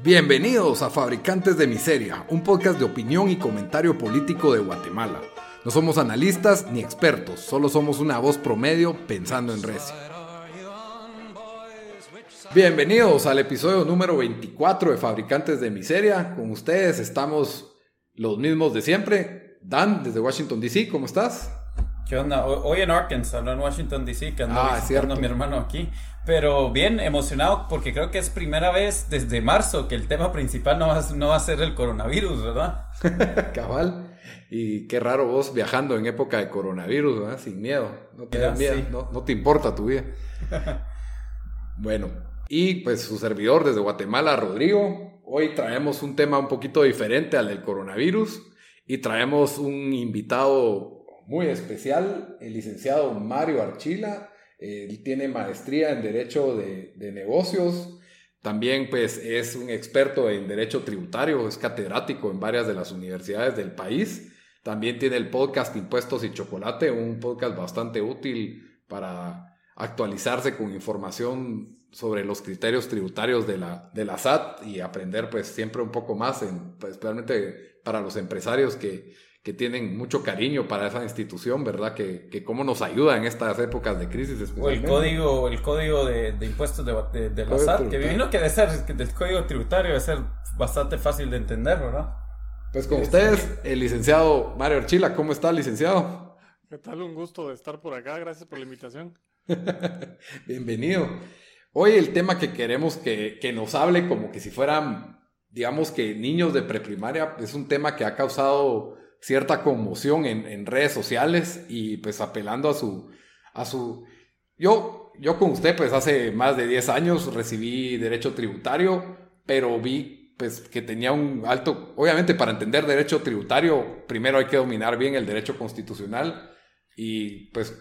Bienvenidos a Fabricantes de Miseria, un podcast de opinión y comentario político de Guatemala. No somos analistas ni expertos, solo somos una voz promedio pensando en recio. Bienvenidos al episodio número 24 de Fabricantes de Miseria. Con ustedes estamos los mismos de siempre. Dan, desde Washington, D.C., ¿cómo estás? ¿Qué onda? Hoy en Arkansas, no en Washington, D.C., que ando ah, visitando a mi hermano aquí. Pero bien emocionado porque creo que es primera vez desde marzo que el tema principal no va, no va a ser el coronavirus, ¿verdad? Cabal. Y qué raro vos viajando en época de coronavirus, ¿verdad? Sin miedo. No te da miedo, no, no te importa tu vida. bueno, y pues su servidor desde Guatemala, Rodrigo. Hoy traemos un tema un poquito diferente al del coronavirus y traemos un invitado muy especial, el licenciado Mario Archila. Él tiene maestría en Derecho de, de Negocios. También pues es un experto en Derecho Tributario, es catedrático en varias de las universidades del país. También tiene el podcast Impuestos y Chocolate, un podcast bastante útil para actualizarse con información sobre los criterios tributarios de la, de la SAT y aprender pues siempre un poco más, en, pues, especialmente para los empresarios que, que, tienen mucho cariño para esa institución, ¿verdad? Que, que cómo nos ayuda en estas épocas de crisis. O el código, el código de, de impuestos de, de, la SAT, que vino que debe ser, del código tributario debe ser bastante fácil de entender, ¿verdad? Pues con ustedes, el licenciado Mario Archila, ¿cómo está, licenciado? ¿Qué tal? Un gusto de estar por acá, gracias por la invitación. Bienvenido. Hoy el tema que queremos que, nos hable como que si fueran, digamos que niños de preprimaria, es un tema que ha causado cierta conmoción en, redes sociales y pues apelando a su, a su, yo, yo con usted pues hace más de 10 años recibí derecho tributario, pero vi pues que tenía un alto, obviamente para entender derecho tributario, primero hay que dominar bien el derecho constitucional y pues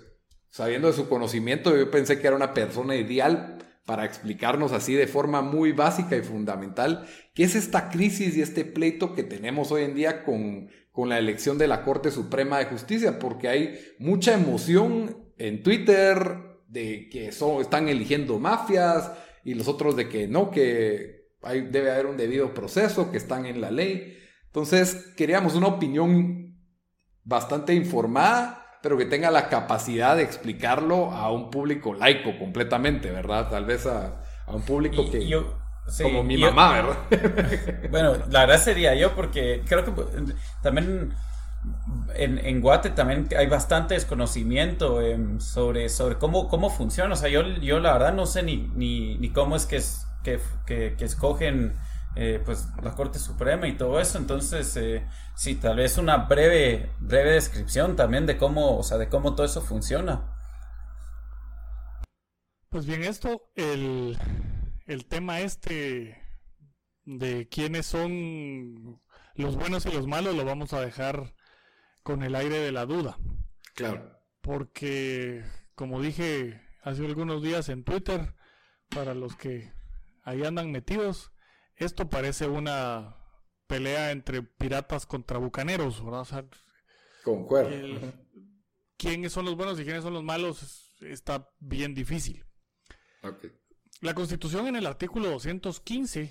sabiendo de su conocimiento yo pensé que era una persona ideal para explicarnos así de forma muy básica y fundamental qué es esta crisis y este pleito que tenemos hoy en día con, con la elección de la Corte Suprema de Justicia, porque hay mucha emoción en Twitter de que son, están eligiendo mafias y los otros de que no, que hay, debe haber un debido proceso, que están en la ley. Entonces, queríamos una opinión bastante informada pero que tenga la capacidad de explicarlo a un público laico completamente, ¿verdad? Tal vez a, un público que... Yo, como mi mamá, ¿verdad? bueno, la verdad sería yo porque creo que también en, en Guate también hay bastante desconocimiento em, sobre, sobre cómo, cómo funciona. O sea, yo, yo la verdad no sé ni, ni, ni cómo es que, es, que, que, que escogen eh, pues la Corte Suprema y todo eso. Entonces, eh, sí, tal vez una breve, breve descripción también de cómo, o sea, de cómo todo eso funciona. Pues bien, esto, el, el tema este de quiénes son los buenos y los malos lo vamos a dejar con el aire de la duda. Claro. Porque, como dije hace algunos días en Twitter, para los que ahí andan metidos, esto parece una pelea entre piratas contra bucaneros, ¿verdad? Concuerdo. quiénes son los buenos y quiénes son los malos está bien difícil. La Constitución en el artículo 215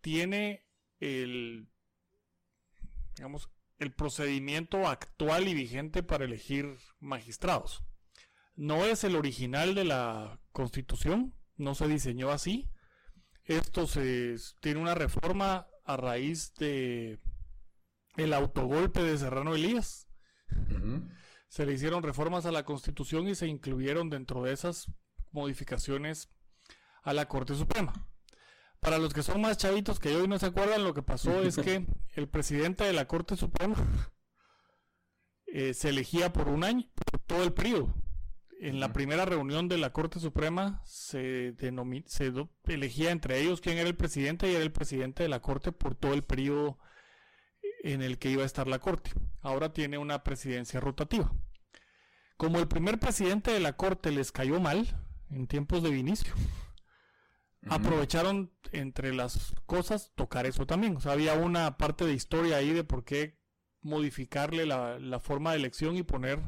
tiene el, digamos, el procedimiento actual y vigente para elegir magistrados. No es el original de la Constitución, no se diseñó así, esto se tiene una reforma a raíz de el autogolpe de Serrano Elías. Se le hicieron reformas a la Constitución y se incluyeron dentro de esas modificaciones a la Corte Suprema. Para los que son más chavitos que hoy no se acuerdan, lo que pasó es que el presidente de la Corte Suprema eh, se elegía por un año, por todo el periodo en la primera reunión de la Corte Suprema se, se elegía entre ellos quién era el presidente y era el presidente de la Corte por todo el periodo en el que iba a estar la Corte. Ahora tiene una presidencia rotativa. Como el primer presidente de la Corte les cayó mal en tiempos de Vinicio, aprovecharon entre las cosas tocar eso también. O sea, había una parte de historia ahí de por qué modificarle la, la forma de elección y poner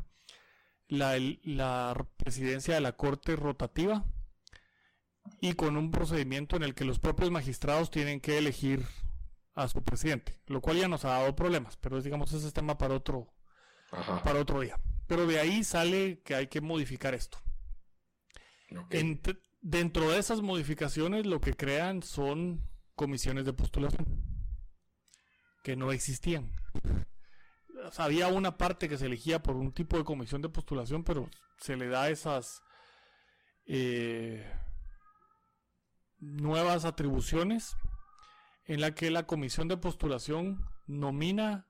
la, la presidencia de la Corte rotativa y con un procedimiento en el que los propios magistrados tienen que elegir a su presidente, lo cual ya nos ha dado problemas, pero digamos ese es tema para otro, para otro día. Pero de ahí sale que hay que modificar esto. Dentro de esas modificaciones lo que crean son comisiones de postulación que no existían. había una parte que se elegía por un tipo de comisión de postulación, pero se le da esas eh, nuevas atribuciones en la que la comisión de postulación nomina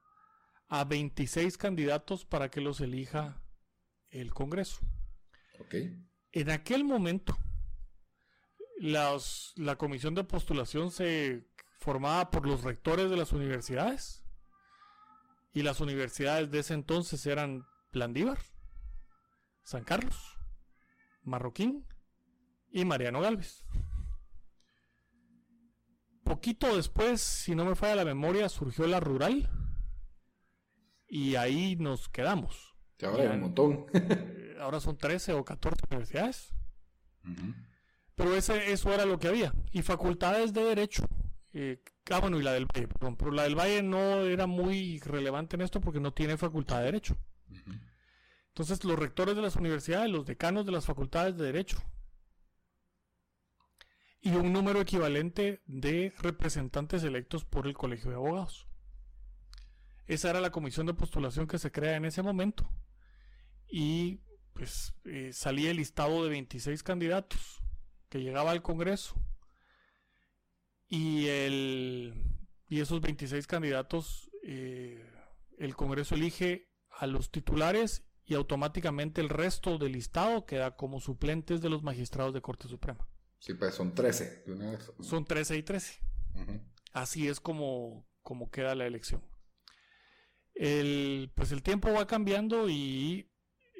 a 26 candidatos para que los elija el Congreso. En aquel momento, la comisión de postulación se formaba por los rectores de las universidades y las universidades de ese entonces eran Landívar, San Carlos, Marroquín y Mariano Galvez. Poquito después, si no me falla la memoria, surgió la rural y ahí nos quedamos. ahora un montón. Eh, ahora son 13 o 14 universidades. Pero ese, eso era lo que había. Y facultades de derecho. Eh, ah, bueno, y la del Valle, perdón. Pero la del Valle no era muy relevante en esto porque no tiene facultad de derecho. Entonces, los rectores de las universidades, los decanos de las facultades de derecho. Y un número equivalente de representantes electos por el Colegio de Abogados. Esa era la comisión de postulación que se crea en ese momento. Y pues eh, salía el listado de 26 candidatos que llegaba al Congreso. Y, el, y esos 26 candidatos, eh, el Congreso elige a los titulares y automáticamente el resto del listado queda como suplentes de los magistrados de Corte Suprema. Sí, pues son 13. Son 13 y 13. Así es como, como queda la elección. El, pues el tiempo va cambiando y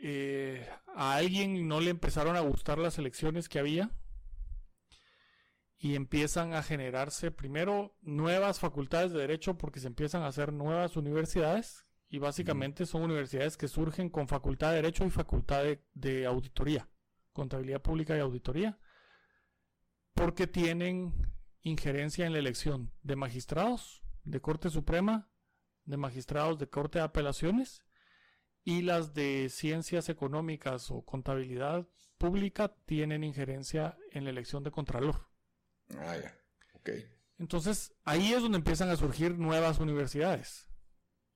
eh, a alguien no le empezaron a gustar las elecciones que había y empiezan a generarse primero nuevas facultades de derecho porque se empiezan a hacer nuevas universidades y básicamente son universidades que surgen con facultad de derecho y facultad de auditoría, contabilidad pública y auditoría, porque tienen injerencia en la elección de magistrados de Corte Suprema de magistrados de Corte de Apelaciones y las de ciencias económicas o contabilidad pública tienen injerencia en la elección de Contralor. Ah, ya. Ok. Entonces, ahí es donde empiezan a surgir nuevas universidades.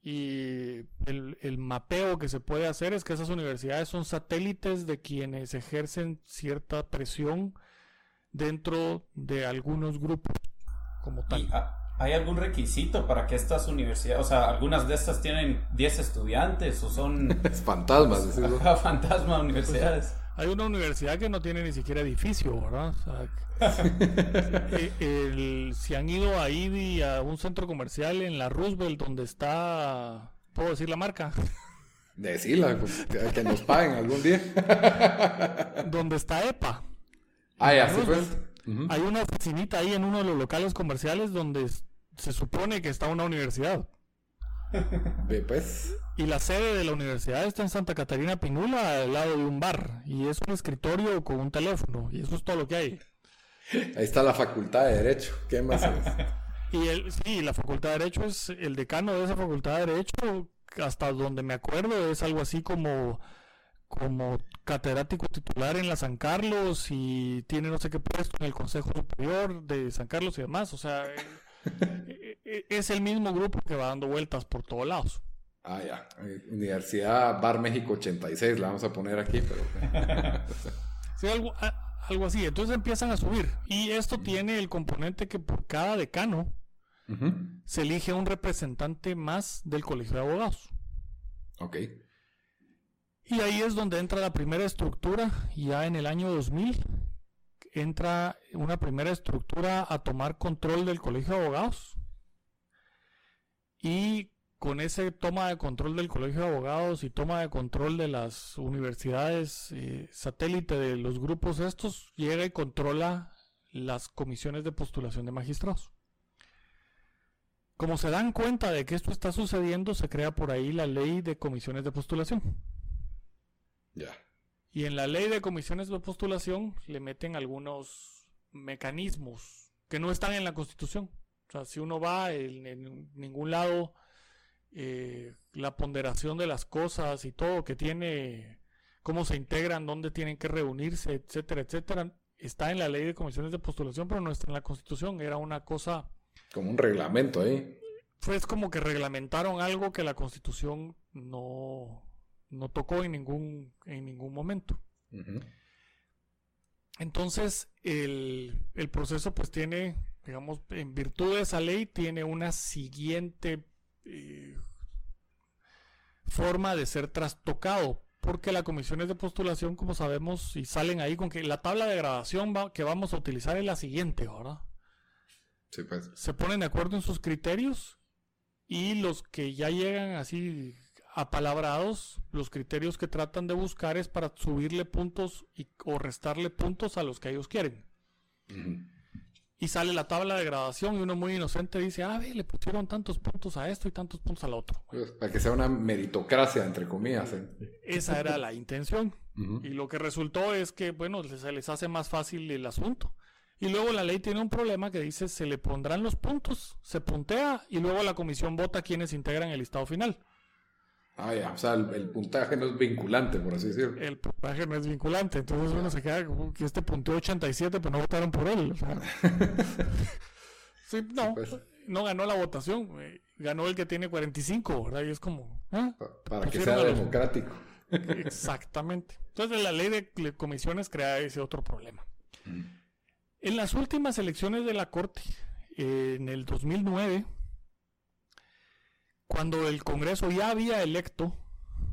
Y el, el, mapeo que se puede hacer es que esas universidades son satélites de quienes ejercen cierta presión dentro de algunos grupos como tal. ¿Hay algún requisito para que estas universidades, o sea, algunas de estas tienen 10 estudiantes o son... fantasmas, fantasmas universidades. Hay una universidad que no tiene ni siquiera edificio, ¿verdad? Eh, si han ido ahí a un centro comercial en la Roosevelt donde está, ¿puedo decir la marca? Decirla, pues, que nos paguen algún día. donde está EPA. Ah, ya, sí, pues. Hay una oficinita ahí en uno de los locales comerciales donde se supone que está una universidad. Pues. Y la sede de la universidad está en Santa Catarina Pinula, al lado de un bar. Y es un escritorio con un teléfono. Y eso es todo lo que hay. Ahí está la facultad de Derecho. ¿Qué más es? y el, sí, la facultad de Derecho es el decano de esa facultad de Derecho. Hasta donde me acuerdo, es algo así como como catedrático titular en la San Carlos y tiene no sé qué puesto en el Consejo Superior de San Carlos y demás. O sea, es el mismo grupo que va dando vueltas por todos lados. Ah, ya. Universidad Bar México 86, la vamos a poner aquí, pero... sí, algo, algo así. Entonces empiezan a subir. Y esto tiene el componente que por cada decano se elige un representante más del colegio de abogados. Ok. Y ahí es donde entra la primera estructura, ya en el año 2000, entra una primera estructura a tomar control del colegio de abogados. Y con ese toma de control del colegio de abogados y toma de control de las universidades eh, satélite de los grupos estos, llega y controla las comisiones de postulación de magistrados. Como se dan cuenta de que esto está sucediendo, se crea por ahí la ley de comisiones de postulación. Ya. Y en la ley de comisiones de postulación le meten algunos mecanismos que no están en la Constitución. O sea, si uno va en, ningún lado, eh, la ponderación de las cosas y todo que tiene, cómo se integran, dónde tienen que reunirse, etcétera, etcétera, está en la ley de comisiones de postulación, pero no está en la Constitución. Era una cosa... Como un reglamento ahí. Fue como que reglamentaron algo que la Constitución no, no tocó en ningún, en ningún momento. Entonces, el, proceso pues tiene, digamos, en virtud de esa ley, tiene una siguiente eh, forma de ser trastocado porque la comisión es de postulación, como sabemos, y salen ahí con que la tabla de grabación que vamos a utilizar es la siguiente, ¿verdad? Sí, pues. Se ponen de acuerdo en sus criterios y los que ya llegan así apalabrados, los criterios que tratan de buscar es para subirle puntos y, o restarle puntos a los que ellos quieren y sale la tabla de gradación y uno muy inocente dice, ah, ve, le pusieron tantos puntos a esto y tantos puntos al otro. Pues, para que sea una meritocracia, entre comillas. ¿eh? Esa era la intención. Y lo que resultó es que, bueno, se les hace más fácil el asunto. Y luego la ley tiene un problema que dice, se le pondrán los puntos, se puntea y luego la comisión vota quienes integran el listado final. Ah, ya. O sea, el, puntaje no es vinculante, por así decirlo. El puntaje no es vinculante. Entonces uno se queda como que este punteó 87, pero no votaron por él. sí, no. Pues. No ganó la votación. Ganó el que tiene 45, ¿verdad? Y es como. ¿eh? Para que sea democrático. Exactamente. Entonces la ley de comisiones crea ese otro problema. Mm. En las últimas elecciones de la Corte, en el 2009 cuando el Congreso ya había electo,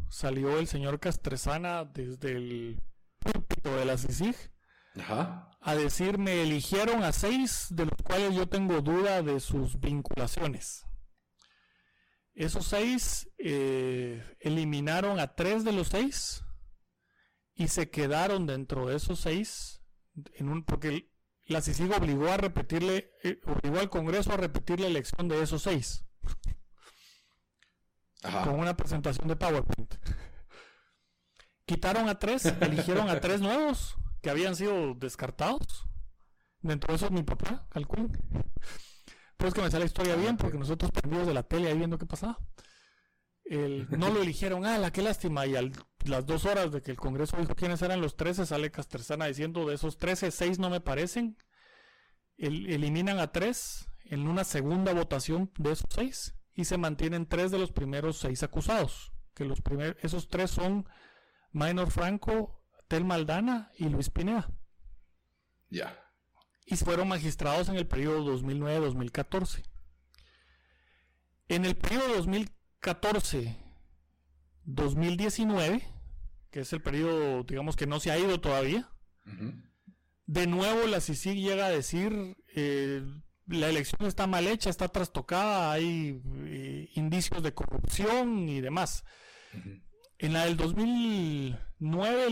salió el señor Castresana desde el púlpito de la CICIG a decir, me eligieron a seis, de los cuales yo tengo duda de sus vinculaciones. Esos seis eh, eliminaron a tres de los seis y se quedaron dentro de esos seis, en un, porque la CICIG obligó a repetirle, eh, obligó al Congreso a repetir la elección de esos seis con una presentación de PowerPoint. Quitaron a tres, eligieron a tres nuevos que habían sido descartados. Dentro de eso mi papá, calculen. Pues que me sale la historia ah, bien, porque nosotros prendidos de la tele ahí viendo qué pasaba. no lo eligieron, ah, la qué lástima. Y a las dos horas de que el Congreso dijo quiénes eran los 13, sale Casterzana diciendo de esos 13, seis no me parecen. eliminan a tres en una segunda votación de esos seis y se mantienen tres de los primeros seis acusados, que los primeros, esos tres son Minor Franco, Tel Maldana y Luis Pineda. Ya. Y fueron magistrados en el periodo 2009-2014. En el periodo 2014-2019, que es el periodo, digamos, que no se ha ido todavía, de nuevo la CICIG llega a decir, eh, la elección está mal hecha, está trastocada, hay eh, indicios de corrupción y demás. En la del 2009,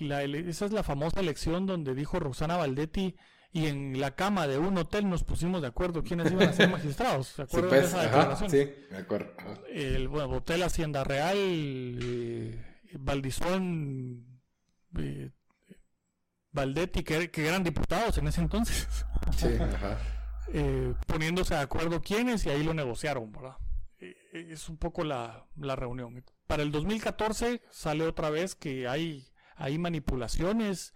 la esa es la famosa elección donde dijo Roxana Valdetti y en la cama de un hotel nos pusimos de acuerdo quiénes iban a ser magistrados. ¿Se acuerdan de pues, esa declaración? sí, de acuerdo. El bueno, Hotel Hacienda Real, eh, Valdizón, eh, Valdetti, que, que, eran diputados en ese entonces. Sí, ajá. Eh, poniéndose de acuerdo quiénes y ahí lo negociaron, ¿verdad? Eh, es un poco la, reunión. Para el 2014 sale otra vez que hay, hay manipulaciones,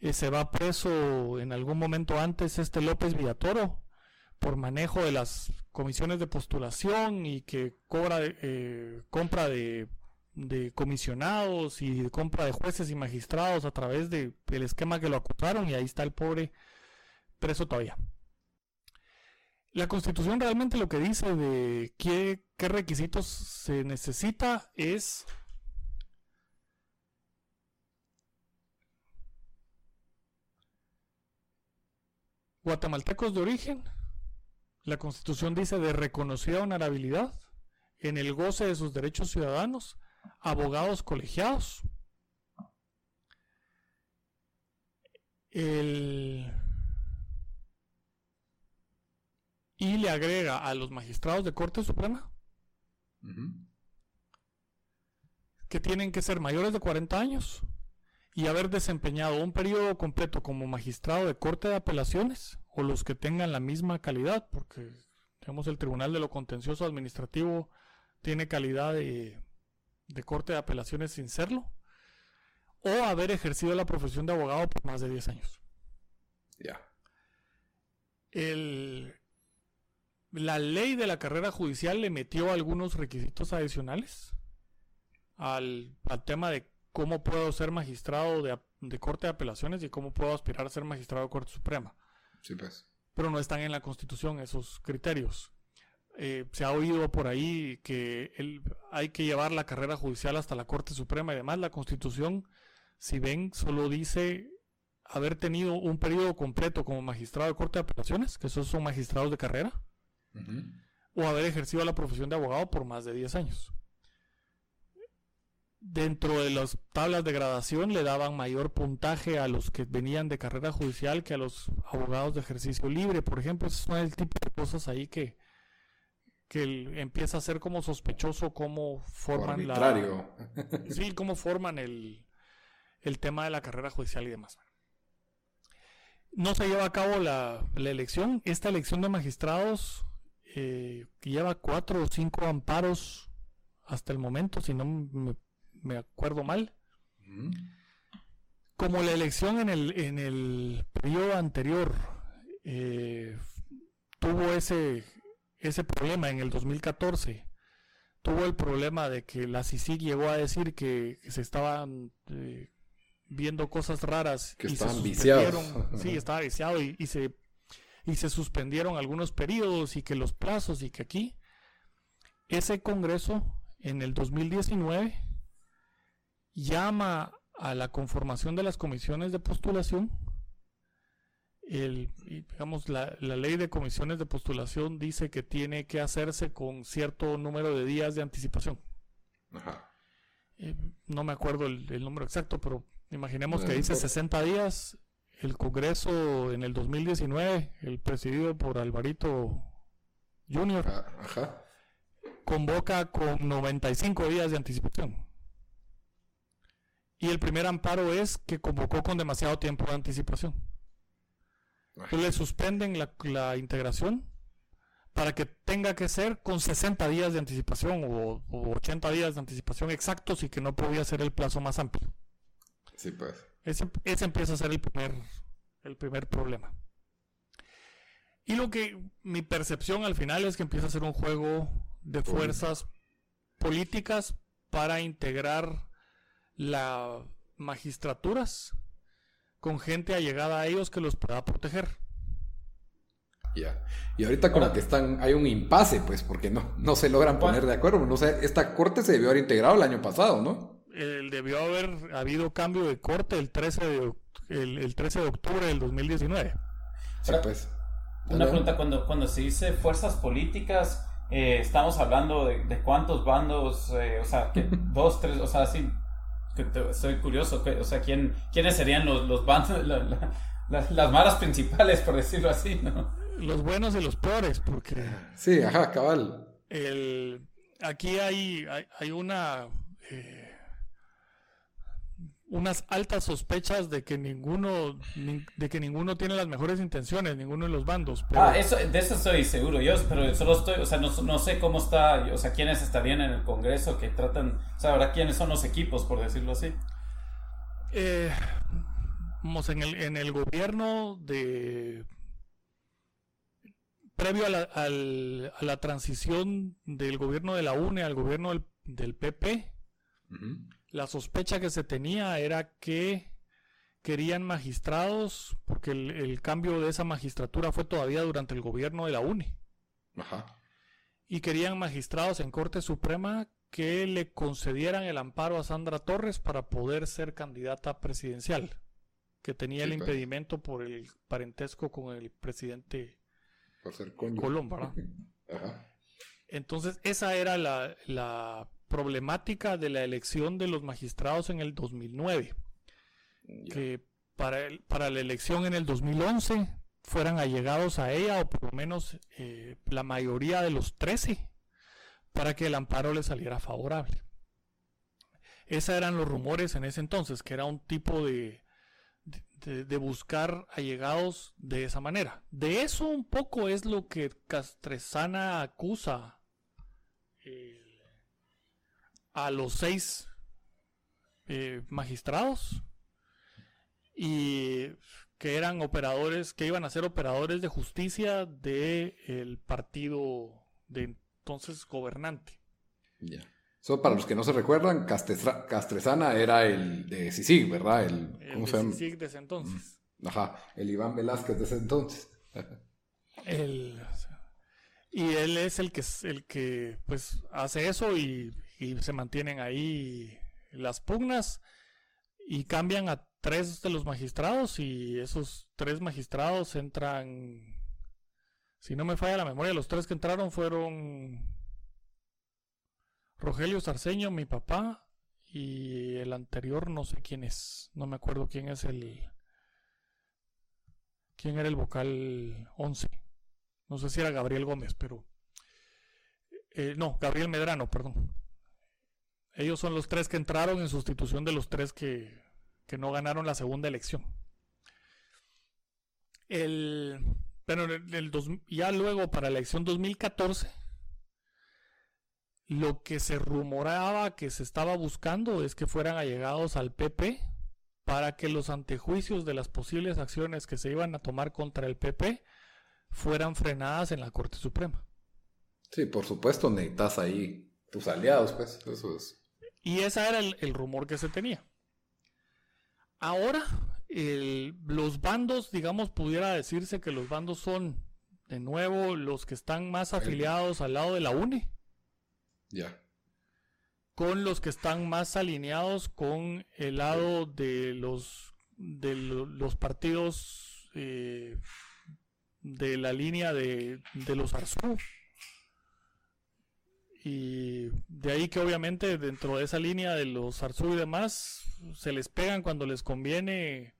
eh, se va preso en algún momento antes este López Villatoro por manejo de las comisiones de postulación y que cobra compra de, de, comisionados y compra de jueces y magistrados a través del esquema que lo acusaron y ahí está el pobre preso todavía. La constitución realmente lo que dice de qué, requisitos se necesita es guatemaltecos de origen. La constitución dice de reconocida honorabilidad en el goce de sus derechos ciudadanos, abogados colegiados. El y le agrega a los magistrados de Corte Suprema que tienen que ser mayores de 40 años y haber desempeñado un periodo completo como magistrado de corte de apelaciones o los que tengan la misma calidad, porque digamos el Tribunal de lo Contencioso Administrativo tiene calidad de, corte de apelaciones sin serlo, o haber ejercido la profesión de abogado por más de 10 años. Ya. La ley de la carrera judicial le metió algunos requisitos adicionales al, al tema de cómo puedo ser magistrado de, Corte de Apelaciones y cómo puedo aspirar a ser magistrado de Corte Suprema. Sí, pues. Pero no están en la Constitución esos criterios. Eh, se ha oído por ahí que hay que llevar la carrera judicial hasta la Corte Suprema y demás. La Constitución, si ven, solo dice haber tenido un periodo completo como magistrado de Corte de Apelaciones, que esos son magistrados de carrera, o haber ejercido la profesión de abogado por más de 10 años dentro de las tablas de gradación le daban mayor puntaje a los que venían de carrera judicial que a los abogados de ejercicio libre, por ejemplo. Ese son el tipo de cosas ahí que, que empieza a ser como sospechoso cómo forman la... sí, cómo forman el, el tema de la carrera judicial y demás. No se lleva a cabo la, la elección. Esta elección de magistrados eh, lleva cuatro o cinco amparos hasta el momento, si no me me acuerdo mal. Como la elección en el, en el periodo anterior eh, tuvo ese, ese problema en el 2014, tuvo el problema de que la CICIG llegó a decir que, se estaban eh, viendo cosas raras. Que estaban viciados. Sí, estaba viciado y, y, se, y se suspendieron algunos periodos y que los plazos y que aquí ese Congreso en el 2019 llama a la conformación de las comisiones de postulación. El, digamos, la, ley de comisiones de postulación dice que tiene que hacerse con cierto número de días de anticipación. Eh, no me acuerdo el, número exacto, pero imaginemos que dice 60 días. El Congreso en el 2019, el presidido por Alvarito Junior, ah, convoca con 95 días de anticipación. Y el primer amparo es que convocó con demasiado tiempo de anticipación. le suspenden la, integración para que tenga que ser con 60 días de anticipación o, 80 días de anticipación exactos y que no podía ser el plazo más amplio. Sí, pues. Ese, ese empieza a ser el primer, el primer problema. Y lo que mi percepción al final es que empieza a ser un juego de fuerzas políticas para integrar la magistraturas con gente allegada a ellos que los pueda proteger. Ya. Y ahorita con la que están, hay un impasse, pues, porque no, no se logran poner de acuerdo. No sé, esta corte se debió haber integrado el año pasado, ¿no? El, debió haber habido cambio de corte el 13 de, el, 13 de octubre del 2019. Sí, pues. Una pregunta, cuando, cuando se dice fuerzas políticas, eh, estamos hablando de, cuántos bandos, eh, o sea, que dos, tres, o sea, así Estoy curioso, o sea, ¿quién, ¿quiénes serían los, los bandos, las malas principales, por decirlo así, ¿no? Los buenos y los peores, porque... Sí, ajá, cabal. El, aquí hay, hay, una... Eh, unas altas sospechas de que ninguno de que ninguno tiene las mejores intenciones, ninguno de los bandos. Ah, eso, de eso estoy seguro. Yo, pero solo estoy, o sea, no, no, sé cómo está, o sea, quiénes estarían en el Congreso que tratan, o sea, ahora quiénes son los equipos, por decirlo así. Eh, vamos, en el, en el gobierno de previo a la, a la transición del gobierno de la UNE al gobierno del, del PP, la sospecha que se tenía era que querían magistrados, porque el, cambio de esa magistratura fue todavía durante el gobierno de la UNE. Ajá. Y querían magistrados en Corte Suprema que le concedieran el amparo a Sandra Torres para poder ser candidata presidencial, que tenía el impedimento por el parentesco con el presidente Colón, Entonces, esa era la, la problemática de la elección de los magistrados en el 2009. Que para, para la elección en el 2011 fueran allegados a ella, o por lo menos eh, la mayoría de los 13, para que el amparo le saliera favorable. Esos eran los rumores en ese entonces, que era un tipo de, de, buscar allegados de esa manera. De eso un poco es lo que Castresana acusa eh, a los seis eh, magistrados y que eran operadores, que iban a ser operadores de justicia del partido de entonces gobernante. Ya. para los que no se recuerdan, Castresana era el de CICIG, ¿verdad? El, ¿cómo se llama? CICIG de ese entonces. Ajá, el Iván Velázquez de ese entonces. el, y él es el que, el que pues hace eso y, y se mantienen ahí las pugnas y cambian a tres de los magistrados y esos tres magistrados entran, si no me falla la memoria, los tres que entraron fueron Rogelio Sarceño, mi papá, y el anterior no sé quién es, no me acuerdo quién es el... ¿Quién era el vocal 11? No sé si era Gabriel Gómez, pero... Eh, no, Gabriel Medrano, perdón. Ellos son los tres que entraron en sustitución de los tres que, que no ganaron la segunda elección. El, pero el, ya luego para la elección 2014, lo que se rumoraba que se estaba buscando es que fueran allegados al PP para que los antejuicios de las posibles acciones que se iban a tomar contra el PP fueran frenadas en la Corte Suprema. Sí, por supuesto, necesitas ahí tus aliados, pues, eso es. Y ese era el rumor que se tenía. Ahora, los bandos, digamos, pudiera decirse que los bandos son, de nuevo, los que están más afiliados al lado de la UNE. Ya. Con los que están más alineados con el lado de los, de los partidos eh, de la línea de, de los Arzú. Y de ahí que obviamente dentro de esa línea de los Arzú y demás, se les pegan cuando les conviene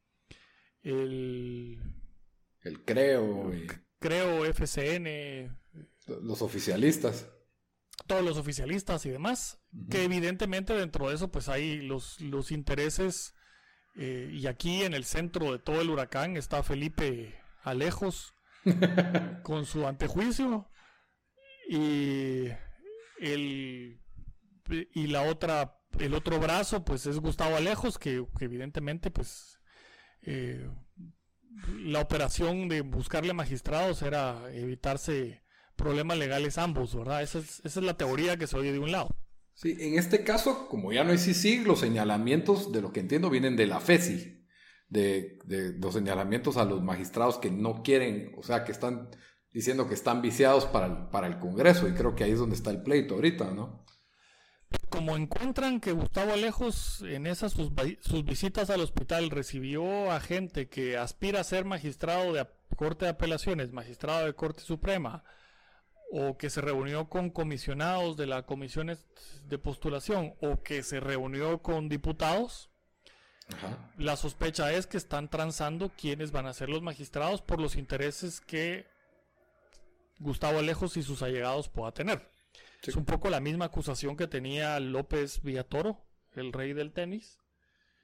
el... El creo. Creo, FCN. Los oficialistas. Todos los oficialistas y demás. Que evidentemente dentro de eso pues hay los, los intereses. Eh, y aquí en el centro de todo el huracán está Felipe Alejos con su antejuicio. Y el y la otra el otro brazo pues es Gustavo Alejos que, evidentemente pues eh, la operación de buscarle magistrados era evitarse problemas legales ambos, ¿verdad? Esa es, esa es la teoría que se oye de un lado. Sí, en este caso, como ya no hay CICIG, los señalamientos, de lo que entiendo, vienen de la FESI, de, de, los señalamientos a los magistrados que no quieren, o sea, que están diciendo que están viciados para para el Congreso, y creo que ahí es donde está el pleito ahorita, ¿no? como encuentran que Gustavo Alejos en esas sus, visitas al hospital recibió a gente que aspira a ser magistrado de Corte de Apelaciones, magistrado de Corte Suprema, o que se reunió con comisionados de las comisiones de postulación, o que se reunió con diputados, la sospecha es que están transando quiénes van a ser los magistrados por los intereses que Gustavo Alejos y sus allegados pueda tener. Es un poco la misma acusación que tenía López Villatoro, el rey del tenis,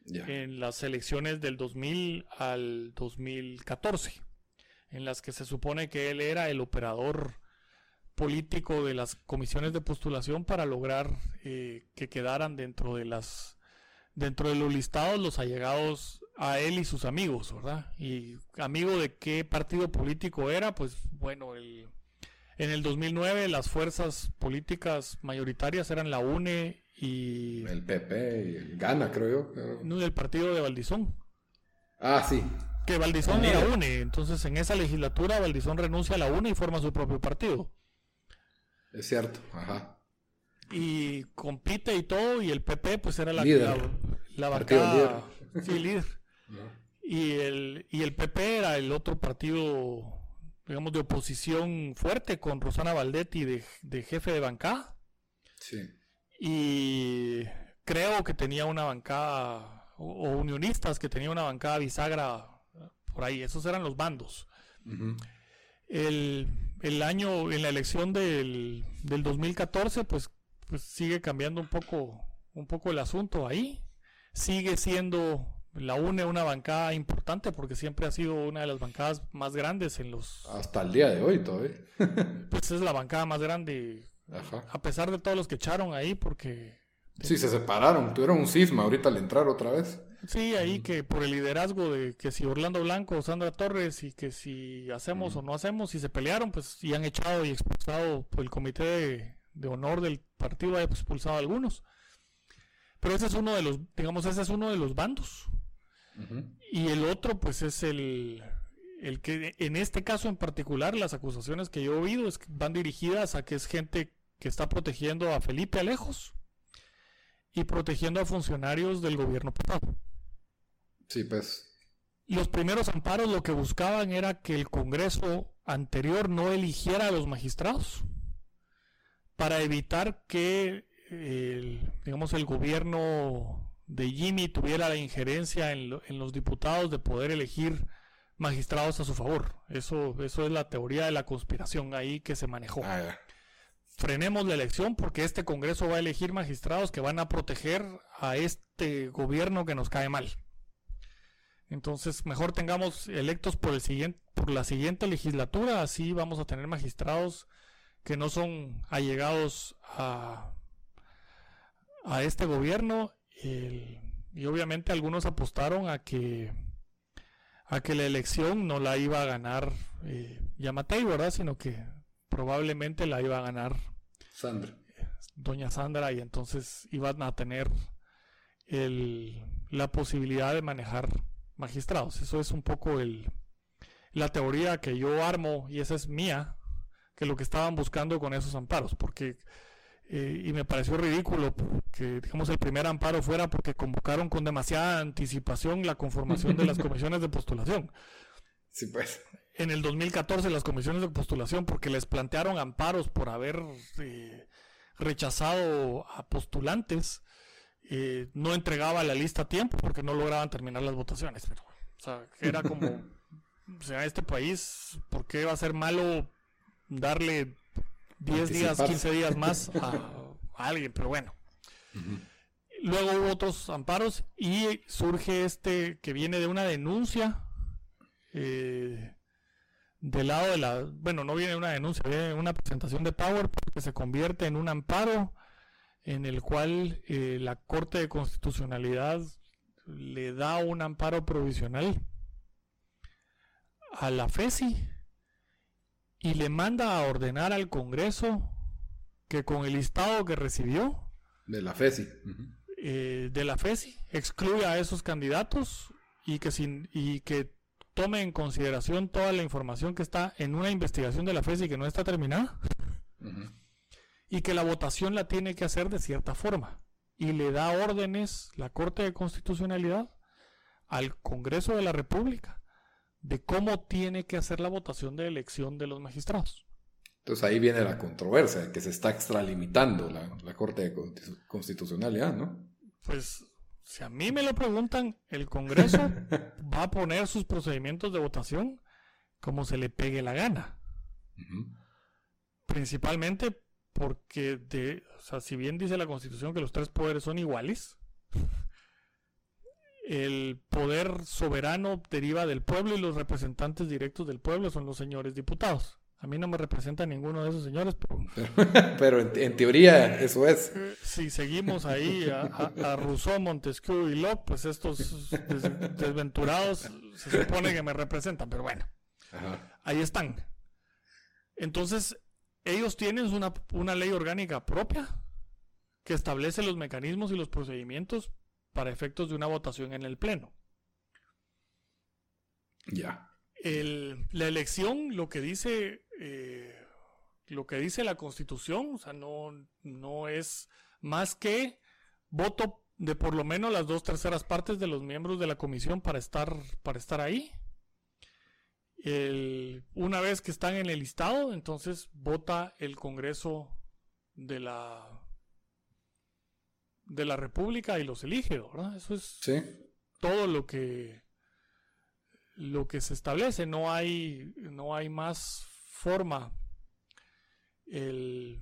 en las elecciones del 2000 al 2014, en las que se supone que él era el operador político de las comisiones de postulación para lograr eh, que quedaran dentro de las dentro de los listados los allegados a él y sus amigos, ¿verdad? Y amigo de qué partido político era, pues bueno, el en el 2009 las fuerzas políticas mayoritarias eran la UNE y... El PP y el Gana, creo yo. No, el partido de Valdizón. Ah, sí. Que Valdizón y la UNE. Entonces en esa legislatura Valdizón renuncia a la UNE y forma su propio partido. Es cierto, ajá. Y compite y todo, y el PP pues era la, líder. la, la Sí, líder. Y el, y el PP era el otro partido digamos, de oposición fuerte con Rosana Valdetti de, jefe de bancada. Sí. Y creo que tenía una bancada, o, unionistas que tenía una bancada bisagra por ahí. Esos eran los bandos. el, año, en la elección del, del 2014, pues, pues sigue cambiando un poco un poco el asunto ahí. Sigue siendo la UNE una bancada importante porque siempre ha sido una de las bancadas más grandes en los... Hasta el día de hoy todavía. pues es la bancada más grande. A pesar de todos los que echaron ahí porque... Sí, se separaron, tuvieron un cisma ahorita al entrar otra vez. Sí, ahí que por el liderazgo de que si Orlando Blanco o Sandra Torres y que si hacemos o no hacemos, y se pelearon, pues y han echado y expulsado pues, el comité de, honor del partido, ha expulsado a algunos. Pero ese es uno de los, digamos, ese es uno de los bandos. Y el otro, pues es el, el que en este caso en particular, las acusaciones que yo he oído es que van dirigidas a que es gente que está protegiendo a Felipe Alejos y protegiendo a funcionarios del gobierno pasado. Sí, pues. Los primeros amparos lo que buscaban era que el Congreso anterior no eligiera a los magistrados para evitar que el, digamos el gobierno de Jimmy tuviera la injerencia en, los diputados de poder elegir magistrados a su favor. Eso, eso es la teoría de la conspiración ahí que se manejó. Ah, Frenemos la elección porque este Congreso va a elegir magistrados que van a proteger a este gobierno que nos cae mal. Entonces, mejor tengamos electos por, el siguiente, por la siguiente legislatura, así vamos a tener magistrados que no son allegados a, a este gobierno. Y obviamente algunos apostaron a que, a que la elección no la iba a ganar eh, Yamatei, ¿verdad? Sino que probablemente la iba a ganar Sandra. Doña Sandra, y entonces iban a tener el, la posibilidad de manejar magistrados. Eso es un poco el, la teoría que yo armo, y esa es mía, que lo que estaban buscando con esos amparos, porque, eh, y me pareció ridículo que, digamos, el primer amparo fuera porque convocaron con demasiada anticipación la conformación de las comisiones de postulación. Sí, pues. En el 2014 las comisiones de postulación, porque les plantearon amparos por haber eh, rechazado a postulantes, eh, no entregaba la lista a tiempo porque no lograban terminar las votaciones. Pero, o sea, era como, o sea, este país, ¿por qué va a ser malo darle 10 días, 15 días más a, alguien? Pero bueno. Luego hubo otros amparos y surge este que viene de una denuncia eh, del lado de la, bueno, no viene una denuncia, viene una presentación de Power que se convierte en un amparo en el cual eh, la Corte de Constitucionalidad le da un amparo provisional a la FESI y le manda a ordenar al Congreso que con el listado que recibió de la FESI. Eh, de la FESI excluya a esos candidatos y que sin y que tome en consideración toda la información que está en una investigación de la FESI que no está terminada y que la votación la tiene que hacer de cierta forma. Y le da órdenes la Corte de Constitucionalidad al Congreso de la República de cómo tiene que hacer la votación de elección de los magistrados. Entonces ahí viene la controversia, que se está extralimitando la, la Corte de Constitucionalidad, ¿no? Pues si a mí me lo preguntan, el Congreso va a poner sus procedimientos de votación como se le pegue la gana. Principalmente porque de, o sea, si bien dice la Constitución que los tres poderes son iguales, el poder soberano deriva del pueblo y los representantes directos del pueblo son los señores diputados. A mí no me representa ninguno de esos señores, pero... en, teoría eso es. Si seguimos ahí a, Rousseau, Montesquieu y Locke, pues estos desventurados se supone que me representan, pero bueno. Ahí están. Entonces, ellos tienen una, ley orgánica propia que establece los mecanismos y los procedimientos para efectos de una votación en el Pleno. Ya. la elección, lo que dice eh, lo que dice la Constitución, o sea, no, no es más que voto de por lo menos las dos terceras partes de los miembros de la comisión para estar, para estar ahí una vez que están en el listado, entonces vota el Congreso de la de la República y los elige, ¿verdad? Eso es todo lo que lo que se establece. No hay no hay más forma el,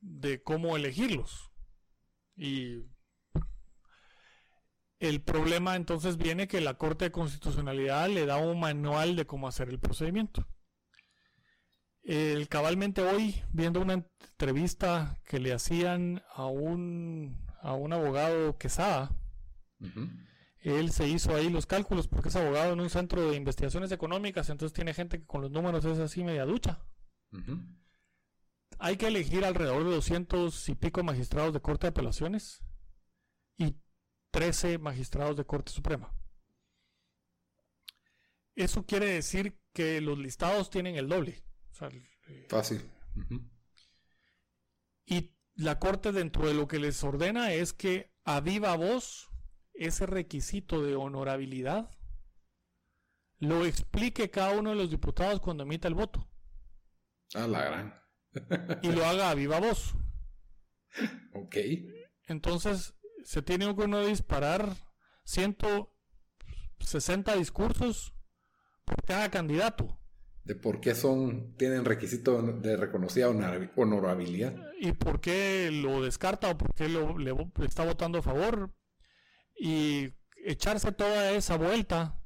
de cómo elegirlos. Y el problema entonces viene que la Corte de Constitucionalidad le da un manual de cómo hacer el procedimiento. El, cabalmente hoy, viendo una entrevista que le hacían a un, a un abogado Quesada, él se hizo ahí los cálculos porque es abogado en un centro de investigaciones económicas, entonces tiene gente que con los números es así media ducha. Hay que elegir alrededor de 200 y pico magistrados de Corte de Apelaciones y 13 magistrados de Corte Suprema. Eso quiere decir que los listados tienen el doble. Eh, Fácil. Y la Corte dentro de lo que les ordena es que a viva voz ese requisito de honorabilidad lo explique cada uno de los diputados cuando emita el voto. Ah, la gran. y lo haga a viva voz. Ok. Entonces, se tiene que uno disparar 160 discursos por cada candidato de por qué son, tienen requisito de reconocida honorabilidad. Y por qué lo descarta o por qué lo, le, está votando a favor. Y echarse toda esa vuelta,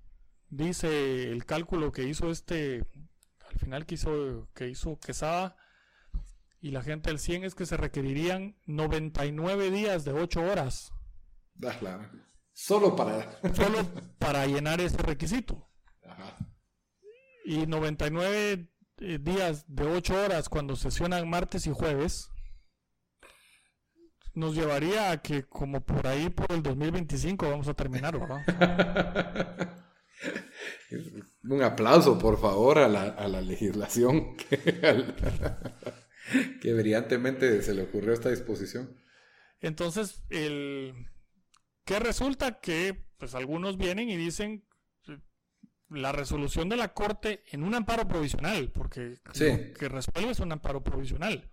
dice el cálculo que hizo este, al final que hizo, que hizo Quesada y la gente del 100 es que se requerirían 99 días de 8 horas. Ah, Solo para... Solo para llenar ese requisito. Ajá y 99 eh, días de 8 horas cuando sesionan martes y jueves nos llevaría a que como por ahí por el 2025 vamos a terminar, ¿verdad? Un aplauso, por favor, a la, legislación que, que, brillantemente se le ocurrió esta disposición. Entonces, el, ¿qué resulta? Que pues algunos vienen y dicen la resolución de la Corte en un amparo provisional, porque lo que resuelve es un amparo provisional.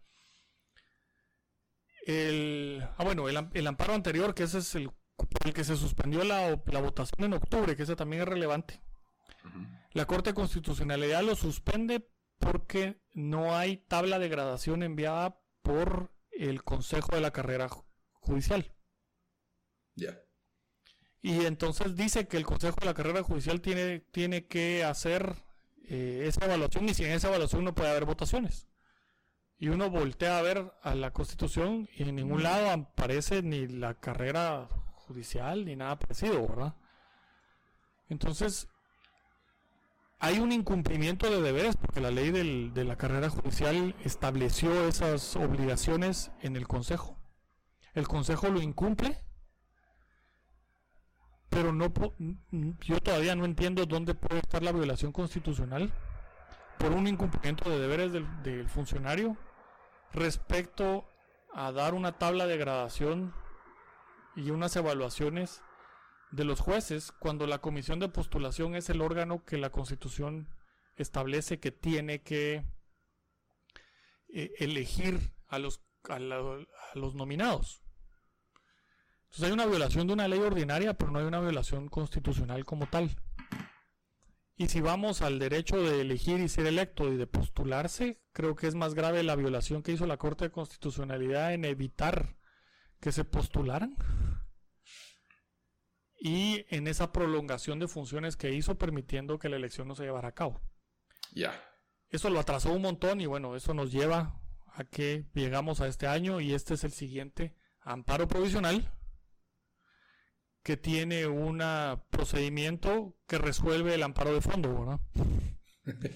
El, ah, bueno, el, amparo anterior, que ese es el, el que se suspendió la, la, votación en octubre, que ese también es relevante. La Corte de Constitucionalidad lo suspende porque no hay tabla de gradación enviada por el Consejo de la Carrera Judicial. Ya. Y entonces dice que el Consejo de la Carrera Judicial tiene, tiene que hacer eh, esa evaluación y sin esa evaluación no puede haber votaciones. Y uno voltea a ver a la Constitución y en ningún lado aparece ni la carrera judicial ni nada parecido, ¿verdad? Entonces, hay un incumplimiento de deberes porque la ley de la carrera judicial estableció esas obligaciones en el Consejo. El Consejo lo incumple pero no yo todavía no entiendo dónde puede estar la violación constitucional por un incumplimiento de deberes del, funcionario respecto a dar una tabla de gradación y unas evaluaciones de los jueces cuando la comisión de postulación es el órgano que la constitución establece que tiene que eh, elegir a los, a los nominados. Entonces hay una violación de una ley ordinaria, pero no hay una violación constitucional como tal. Y si vamos al derecho de elegir y ser electo y de postularse, creo que es más grave la violación que hizo la Corte de Constitucionalidad en evitar que se postularan y en esa prolongación de funciones que hizo permitiendo que la elección no se llevara a cabo. Ya. Eso lo atrasó un montón y bueno, eso nos lleva a que llegamos a este año y este es el siguiente amparo provisional que tiene un procedimiento que resuelve el amparo de fondo, ¿verdad?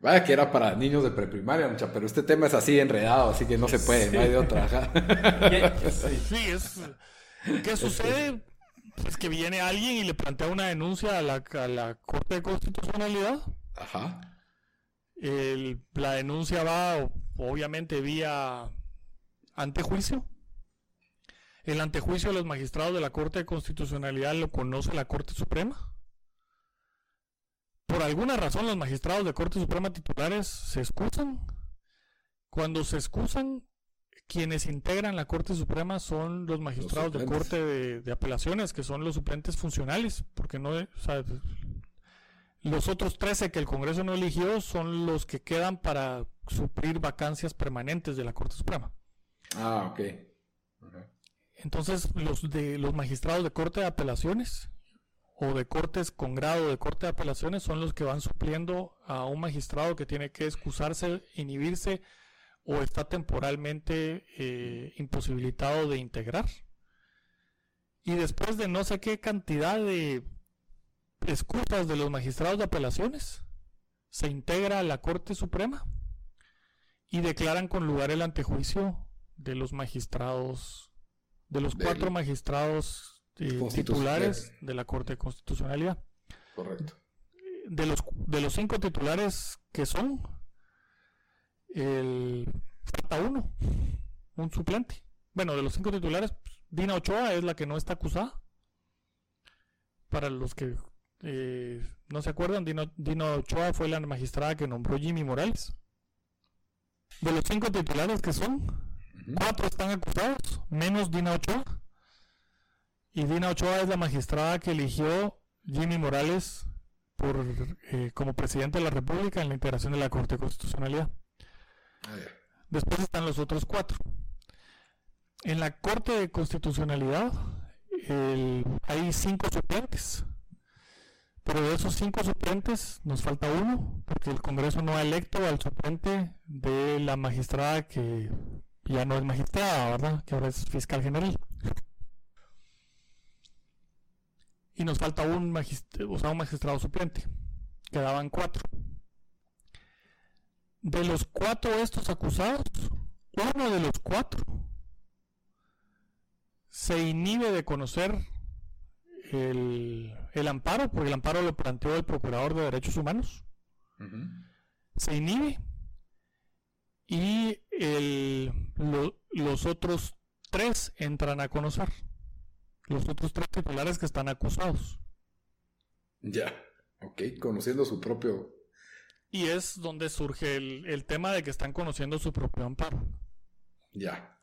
Vaya que era para niños de preprimaria, mucha, pero este tema es así enredado, así que no se puede, no hay de otra. sí, es. ¿Qué sucede? Pues que viene alguien y le plantea una denuncia a la, la Corte de Constitucionalidad. Ajá. la denuncia va, obviamente, vía antejuicio. El antejuicio de los magistrados de la Corte de Constitucionalidad lo conoce la Corte Suprema. Por alguna razón los magistrados de Corte Suprema titulares se excusan. Cuando se excusan, quienes integran la Corte Suprema son los magistrados de Corte de, Apelaciones, que son los suplentes funcionales, porque no, los otros 13 que el Congreso no eligió son los que quedan para suplir vacancias permanentes de la Corte Suprema. Ah, ok. Entonces, los de los magistrados de corte de apelaciones o de cortes con grado de corte de apelaciones son los que van supliendo a un magistrado que tiene que excusarse, inhibirse o está temporalmente eh, imposibilitado de integrar. Y después de no sé qué cantidad de excusas de los magistrados de apelaciones, se integra a la Corte Suprema y declaran con lugar el antejuicio de los magistrados, de los cuatro magistrados eh, titulares de la Corte de Constitucionalidad. Correcto. De los, de los cinco titulares que son, el, falta uno, un suplente. Bueno, de los cinco titulares, Dina Ochoa es la que no está acusada. Para los que eh, no se acuerdan, Dina Ochoa fue la magistrada que nombró Jimmy Morales. De los cinco titulares que son, cuatro están acusados, menos Dina Ochoa. Y Dina Ochoa es la magistrada que eligió Jimmy Morales por, eh, como presidente de la República en la integración de la Corte de Constitucionalidad. Después están los otros cuatro. En la Corte de Constitucionalidad hay cinco suplentes. Pero de esos cinco suplentes nos falta uno, porque el Congreso no ha electo al suplente de la magistrada que ya no es magistrada, ¿verdad? Que ahora es fiscal general. Y nos falta un, un magistrado suplente. Quedaban cuatro. De los cuatro estos acusados, uno de los cuatro se inhibe de conocer el, amparo, porque el amparo lo planteó el Procurador de Derechos Humanos. Se inhibe y los otros tres entran a conocer. Los otros tres titulares que están acusados. Ya, ok, conociendo su propio... Y es donde surge el, el tema de que están conociendo su propio amparo. Ya.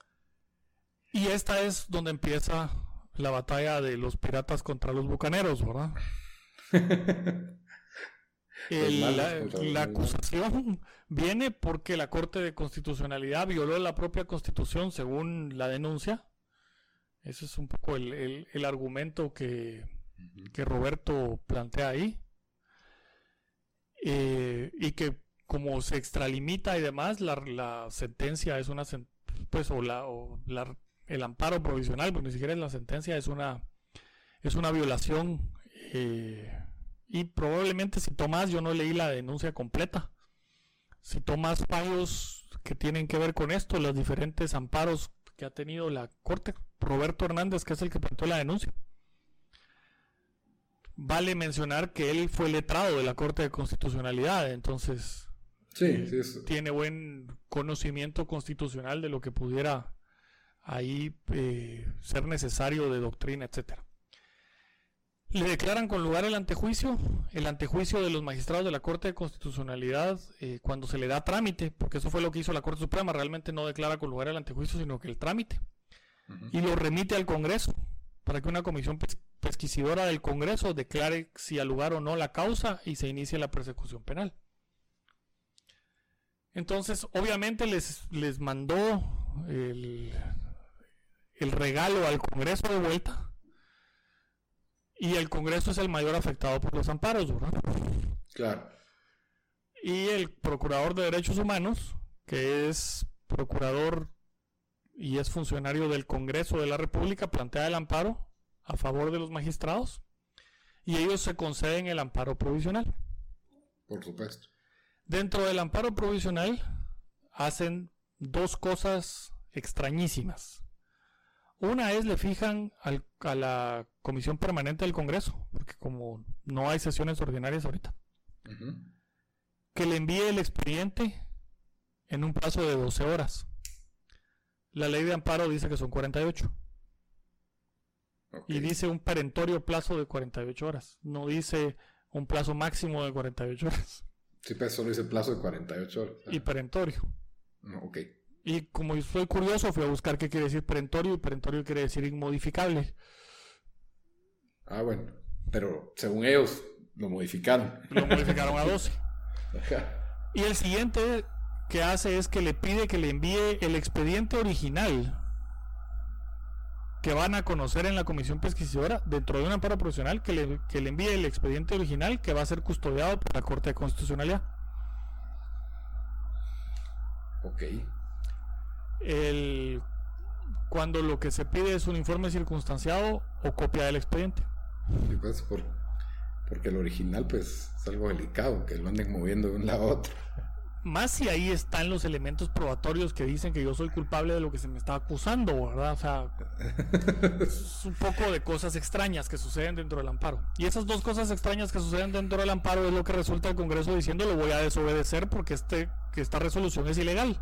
Y esta es donde empieza la batalla de los piratas contra los bucaneros, ¿verdad? la, acusación viene porque la Corte de Constitucionalidad violó la propia Constitución según la denuncia. Ese es un poco el, argumento que, Roberto plantea ahí. Eh, y que como se extralimita y demás, la, sentencia es una pues o la, o la el amparo provisional, porque ni siquiera es la sentencia, es una, es una violación. Eh, y probablemente si tomas, yo no leí la denuncia completa. Si tomas fallos que tienen que ver con esto, los diferentes amparos que ha tenido la Corte, Roberto Hernández, que es el que planteó la denuncia. Vale mencionar que él fue letrado de la Corte de Constitucionalidad, entonces eh, tiene buen conocimiento constitucional de lo que pudiera ahí eh, ser necesario de doctrina, etcétera. Le declaran con lugar el antejuicio, el antejuicio de los magistrados de la Corte de Constitucionalidad eh, cuando se le da trámite, porque eso fue lo que hizo la Corte Suprema, realmente no declara con lugar el antejuicio, sino que el trámite, y lo remite al Congreso para que una comisión pesquisidora del Congreso declare si al lugar o no la causa y se inicie la persecución penal. Entonces, obviamente les, les mandó el, el regalo al Congreso de vuelta. Y el Congreso es el mayor afectado por los amparos, ¿verdad? Claro. Y el Procurador de Derechos Humanos, que es procurador y es funcionario del Congreso de la República, plantea el amparo a favor de los magistrados y ellos se conceden el amparo provisional. Por supuesto. Dentro del amparo provisional hacen dos cosas extrañísimas. Una es le fijan a la Comisión Permanente del Congreso, porque como no hay sesiones ordinarias ahorita, que le envíe el expediente en un plazo de 12 horas. La ley de amparo dice que son 48. Y dice un perentorio plazo de 48 horas. No dice un plazo máximo de 48 horas. Sí, pero solo dice plazo de 48 horas. Y perentorio. ok. Y como soy curioso, fui a buscar qué quiere decir perentorio y perentorio quiere decir inmodificable. Ah, bueno. Pero según ellos lo modificaron. Lo modificaron a 12. Y el siguiente que hace es que le pide que le envíe el expediente original que van a conocer en la comisión pesquisidora dentro de un amparo profesional que le, que le envíe el expediente original que va a ser custodiado por la Corte de Constitucionalidad. Ok. El, cuando lo que se pide es un informe circunstanciado o copia del expediente. Sí, pues, por, porque el original pues es algo delicado, que lo anden moviendo de un lado a otro más si ahí están los elementos probatorios que dicen que yo soy culpable de lo que se me está acusando, ¿verdad? O sea, es un poco de cosas extrañas que suceden dentro del amparo. Y esas dos cosas extrañas que suceden dentro del amparo es lo que resulta el Congreso diciendo lo voy a desobedecer porque este, que esta resolución es ilegal.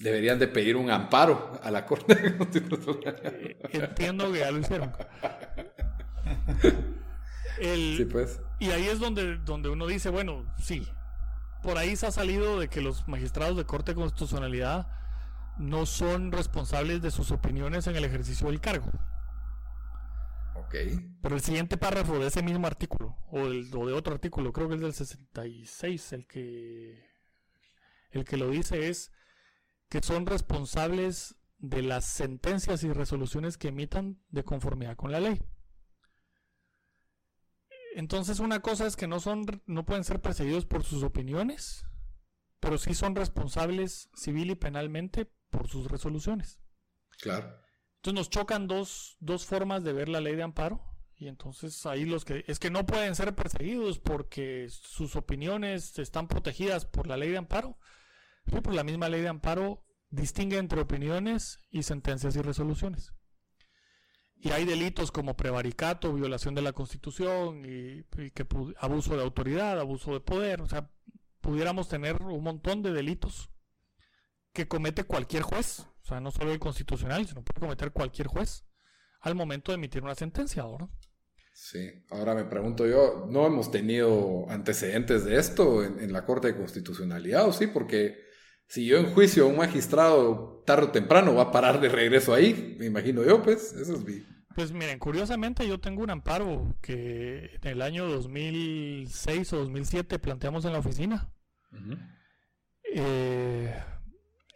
Deberían de pedir un amparo a la Corte eh, Entiendo que ya lo hicieron. sí, pues. Y ahí es donde, donde uno dice, bueno, sí, por ahí se ha salido de que los magistrados de Corte de Constitucionalidad no son responsables de sus opiniones en el ejercicio del cargo. Ok. Pero el siguiente párrafo de ese mismo artículo, o, de otro artículo, creo que es del 66, el que, el que lo dice es que son responsables de las sentencias y resoluciones que emitan de conformidad con la ley. Entonces una cosa es que no son, no pueden ser perseguidos por sus opiniones, pero sí son responsables civil y penalmente por sus resoluciones. Claro. Entonces nos chocan dos, dos formas de ver la ley de amparo. Y entonces ahí los que es que no pueden ser perseguidos porque sus opiniones están protegidas por la ley de amparo. Sí, pues la misma ley de amparo distingue entre opiniones y sentencias y resoluciones. Y hay delitos como prevaricato, violación de la Constitución y, que abuso de autoridad, abuso de poder. O sea, pudiéramos tener un montón de delitos que comete cualquier juez. O sea, no solo el constitucional, sino puede cometer cualquier juez al momento de emitir una sentencia, ¿no? Sí, ahora me pregunto yo, ¿no hemos tenido antecedentes de esto en, en, la Corte de Constitucionalidad o sí? Porque si yo en juicio a un magistrado tarde o temprano va a parar de regreso ahí, me imagino yo, pues, eso es mi... Pues miren, curiosamente yo tengo un amparo que en el año 2006 o 2007 planteamos en la oficina. Eh,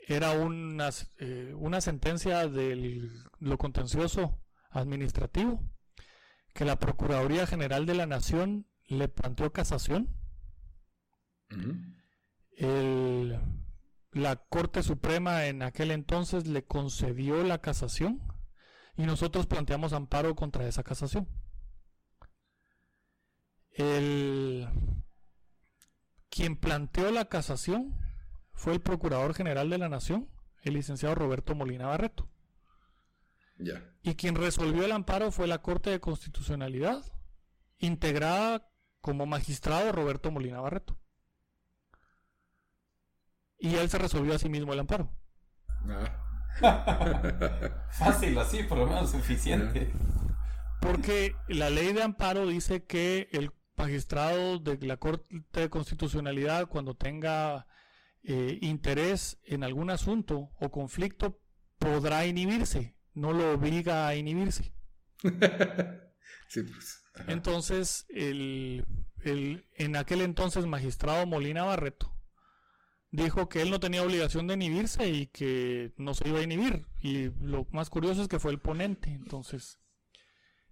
era una, eh, una sentencia de lo contencioso administrativo que la Procuraduría General de la Nación le planteó casación. el, la Corte Suprema en aquel entonces le concedió la casación y nosotros planteamos amparo contra esa casación. El, quien planteó la casación fue el Procurador General de la Nación, el licenciado Roberto Molina Barreto. Y quien resolvió el amparo fue la Corte de Constitucionalidad, integrada como magistrado Roberto Molina Barreto. Y él se resolvió a sí mismo el amparo. Ah. Fácil, así, por lo menos suficiente. Porque la ley de amparo dice que el magistrado de la Corte de Constitucionalidad, cuando tenga eh, interés en algún asunto o conflicto, podrá inhibirse, no lo obliga a inhibirse. Pues. Entonces, el, el, en aquel entonces magistrado Molina Barreto dijo que él no tenía obligación de inhibirse y que no se iba a inhibir. Y lo más curioso es que fue el ponente. Entonces,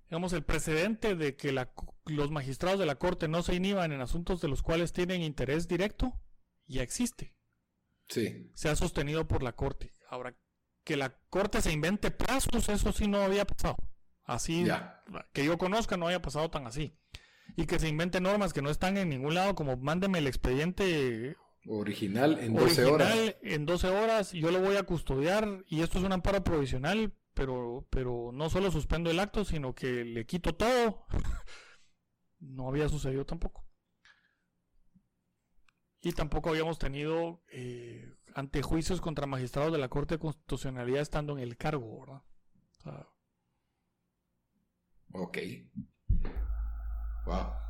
digamos, el precedente de que los magistrados de la Corte no se inhiban en asuntos de los cuales tienen interés directo, ya existe. Sí. Se ha sostenido por la Corte. Ahora, que la Corte se invente plazos, eso sí no había pasado. Así, que yo conozca, no había pasado tan así. Y que se invente normas que no están en ningún lado, como mándeme el expediente Original en 12 Original en 12 horas, yo lo voy a custodiar y esto es un amparo provisional, pero, pero no solo suspendo el acto, sino que le quito todo. no había sucedido tampoco. Y tampoco habíamos tenido eh, antejuicios contra magistrados de la Corte de Constitucionalidad estando en el cargo, ¿verdad? ok. Wow.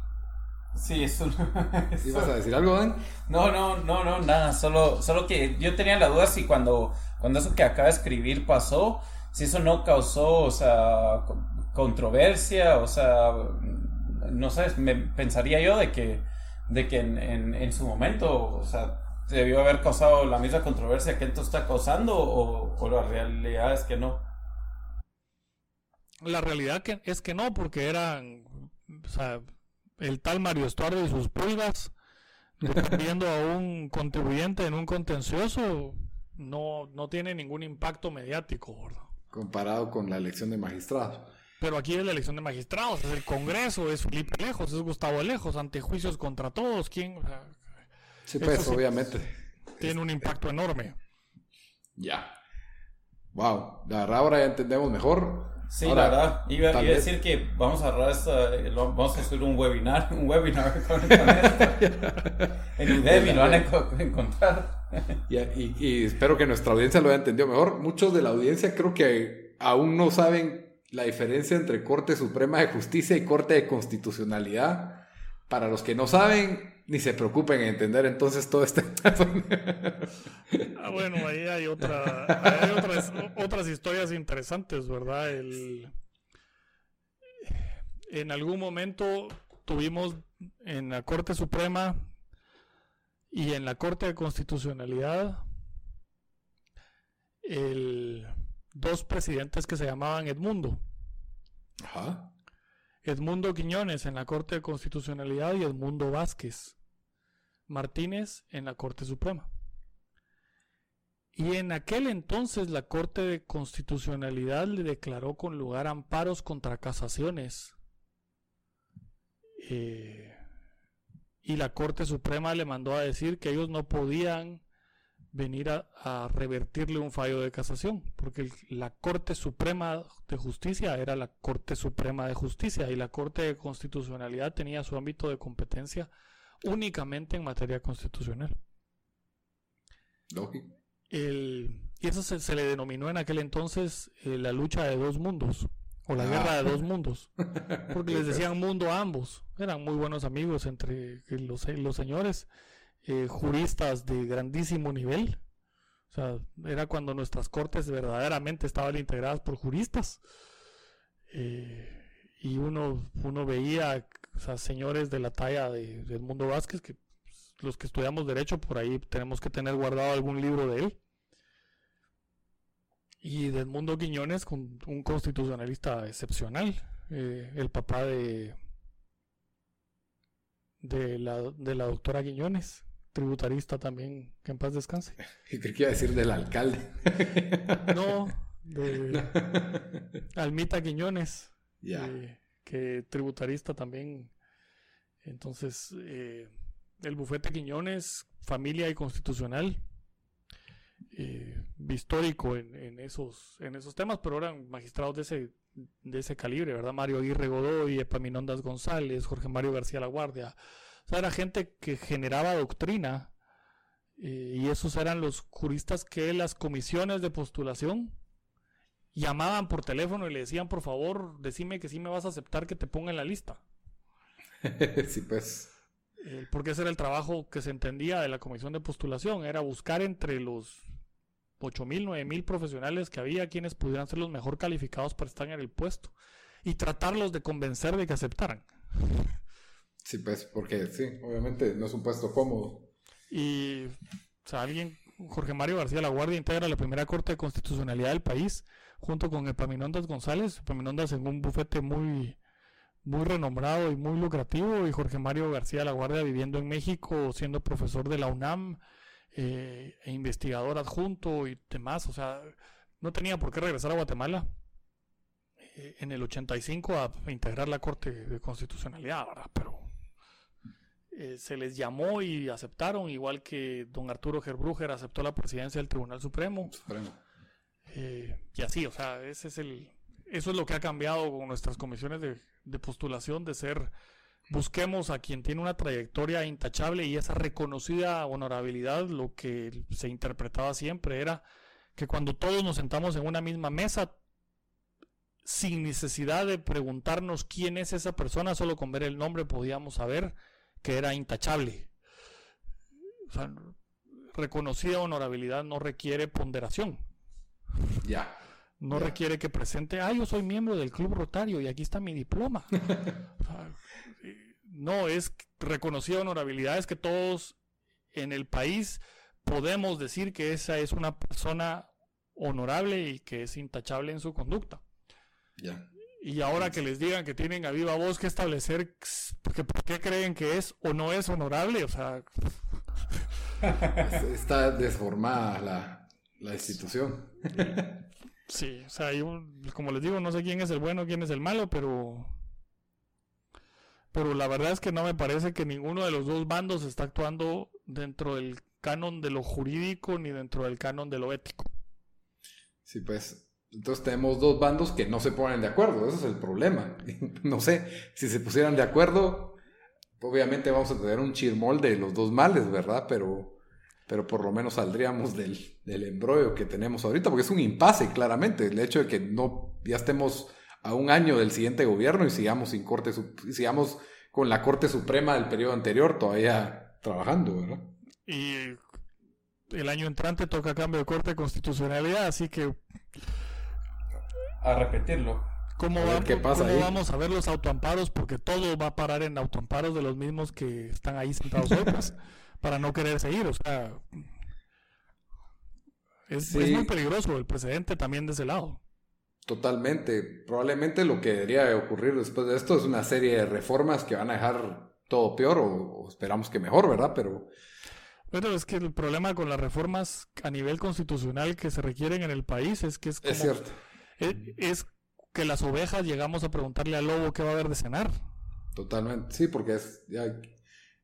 Sí, eso no. ¿Ibas a decir algo, Dan? No, no, no, no, nada. Solo, solo que yo tenía la duda si cuando, cuando eso que acaba de escribir pasó, si eso no causó, o sea, controversia, o sea, no sé, me pensaría yo de que, de que en, en, su momento, o sea, debió haber causado la misma controversia que esto está causando, o, o la realidad es que no. La realidad que, es que no, porque eran, o sea, el tal Mario Estuardo y sus pulgas, viendo a un contribuyente en un contencioso, no, no tiene ningún impacto mediático, Comparado con la elección de magistrados. Pero aquí es la elección de magistrados, es el Congreso, es Felipe Lejos, es Gustavo Lejos, ante juicios contra todos, ¿quién? sí, pues, obviamente. Tiene un impacto enorme. Ya. Wow, la verdad ahora ya entendemos mejor. Sí, la verdad. Iba, a decir que vamos a vamos a hacer un webinar, un webinar con, esto. en Udemy lo van a encontrar. y, y, espero que nuestra audiencia lo haya entendido mejor. Muchos de la audiencia creo que aún no saben la diferencia entre Corte Suprema de Justicia y Corte de Constitucionalidad. Para los que no saben, ni se preocupen en entender entonces todo este ah, bueno, ahí hay, otra, hay otras, otras historias interesantes, ¿verdad? El, en algún momento tuvimos en la Corte Suprema y en la Corte de Constitucionalidad el dos presidentes que se llamaban Edmundo. Ajá. Edmundo Quiñones en la Corte de Constitucionalidad y Edmundo Vázquez Martínez en la Corte Suprema. Y en aquel entonces la Corte de Constitucionalidad le declaró con lugar amparos contra casaciones. Eh, y la Corte Suprema le mandó a decir que ellos no podían venir a, revertirle un fallo de casación, porque la Corte Suprema de Justicia era la Corte Suprema de Justicia y la Corte de Constitucionalidad tenía su ámbito de competencia únicamente en materia constitucional. Lógico. y eso se, le denominó en aquel entonces eh, la lucha de dos mundos o la guerra de dos ah. mundos, porque les decían mundo a ambos. Eran muy buenos amigos entre los, los señores eh, juristas de grandísimo nivel. O sea, era cuando nuestras cortes verdaderamente estaban integradas por juristas. Eh, y uno, uno veía señores de la talla de, Edmundo Vázquez, que pues, los que estudiamos derecho, por ahí tenemos que tener guardado algún libro de él. Y de Edmundo Quiñones, con un constitucionalista excepcional, eh, el papá de, de, la, de la doctora Quiñones, tributarista también, que en paz descanse. Y qué iba decir del alcalde. no, de Almita Quiñones. Eh, que tributarista también. Entonces, eh, el bufete Quiñones, familia y constitucional, eh, histórico en, esos, en esos temas, pero eran magistrados de ese, de ese calibre, ¿verdad? Mario Aguirre Godoy, Epaminondas González, Jorge Mario García La Guardia, o sea, era gente que generaba doctrina eh, y esos eran los juristas que las comisiones de postulación llamaban por teléfono y le decían, por favor, decime que sí me vas a aceptar que te ponga en la lista. sí, pues. Eh, porque ese era el trabajo que se entendía de la comisión de postulación, era buscar entre los 8.000, 9.000 profesionales que había quienes pudieran ser los mejor calificados para estar en el puesto y tratarlos de convencer de que aceptaran. Sí, pues, porque sí, obviamente no es un puesto cómodo. Y, o sea, alguien, Jorge Mario García La Guardia integra la primera Corte de Constitucionalidad del país, junto con Epaminondas González, Epaminondas en un bufete muy, muy renombrado y muy lucrativo, y Jorge Mario García La Guardia viviendo en México, siendo profesor de la UNAM, eh, e investigador adjunto y demás, o sea, no tenía por qué regresar a Guatemala eh, en el 85 a integrar la Corte de Constitucionalidad. Pero eh, se les llamó y aceptaron, igual que don Arturo Gerbruger aceptó la presidencia del Tribunal Supremo. Eh, y así, o sea, ese es el, eso es lo que ha cambiado con nuestras comisiones de, de postulación, de ser, busquemos a quien tiene una trayectoria intachable y esa reconocida honorabilidad, lo que se interpretaba siempre era que cuando todos nos sentamos en una misma mesa, sin necesidad de preguntarnos quién es esa persona, solo con ver el nombre podíamos saber que era intachable. O sea, reconocida honorabilidad no requiere ponderación. Ya. No requiere que presente, ah, yo soy miembro del Club Rotario y aquí está mi diploma. no, es reconocida honorabilidad, es que todos en el país podemos decir que esa es una persona honorable y que es intachable en su conducta. Ya. Y ahora que les digan que tienen a viva voz que establecer, porque ¿por qué creen que es o no es honorable? O sea... Está desformada la, la institución. Sí, o sea, yo, como les digo, no sé quién es el bueno, quién es el malo, pero pero la verdad es que no me parece que ninguno de los dos bandos está actuando dentro del canon de lo jurídico ni dentro del canon de lo ético. Sí, pues entonces tenemos dos bandos que no se ponen de acuerdo, ese es el problema. no sé, si se pusieran de acuerdo, obviamente vamos a tener un chirmol de los dos males, ¿verdad? Pero, pero por lo menos saldríamos del, del embrollo que tenemos ahorita, porque es un impasse, claramente, el hecho de que no ya estemos a un año del siguiente gobierno y sigamos sin corte, sigamos con la Corte Suprema del periodo anterior todavía trabajando, ¿verdad? Y el año entrante toca cambio de Corte de Constitucionalidad, así que... A repetirlo. ¿Cómo, pasa vamos a ver los autoamparos? Porque todo va a parar en autoamparos de los mismos que están ahí sentados hoy, pues, para no querer seguir. O sea, es, es, muy peligroso el precedente también de ese lado. Totalmente. Probablemente lo que debería ocurrir después de esto es una serie de reformas que van a dejar todo peor o, esperamos que mejor, ¿verdad? Pero... Bueno, es que el problema con las reformas a nivel constitucional que se requieren en el país es que es como, Es cierto. Es, que las ovejas llegamos a preguntarle al lobo qué va a haber de cenar. Totalmente, sí, porque es, ya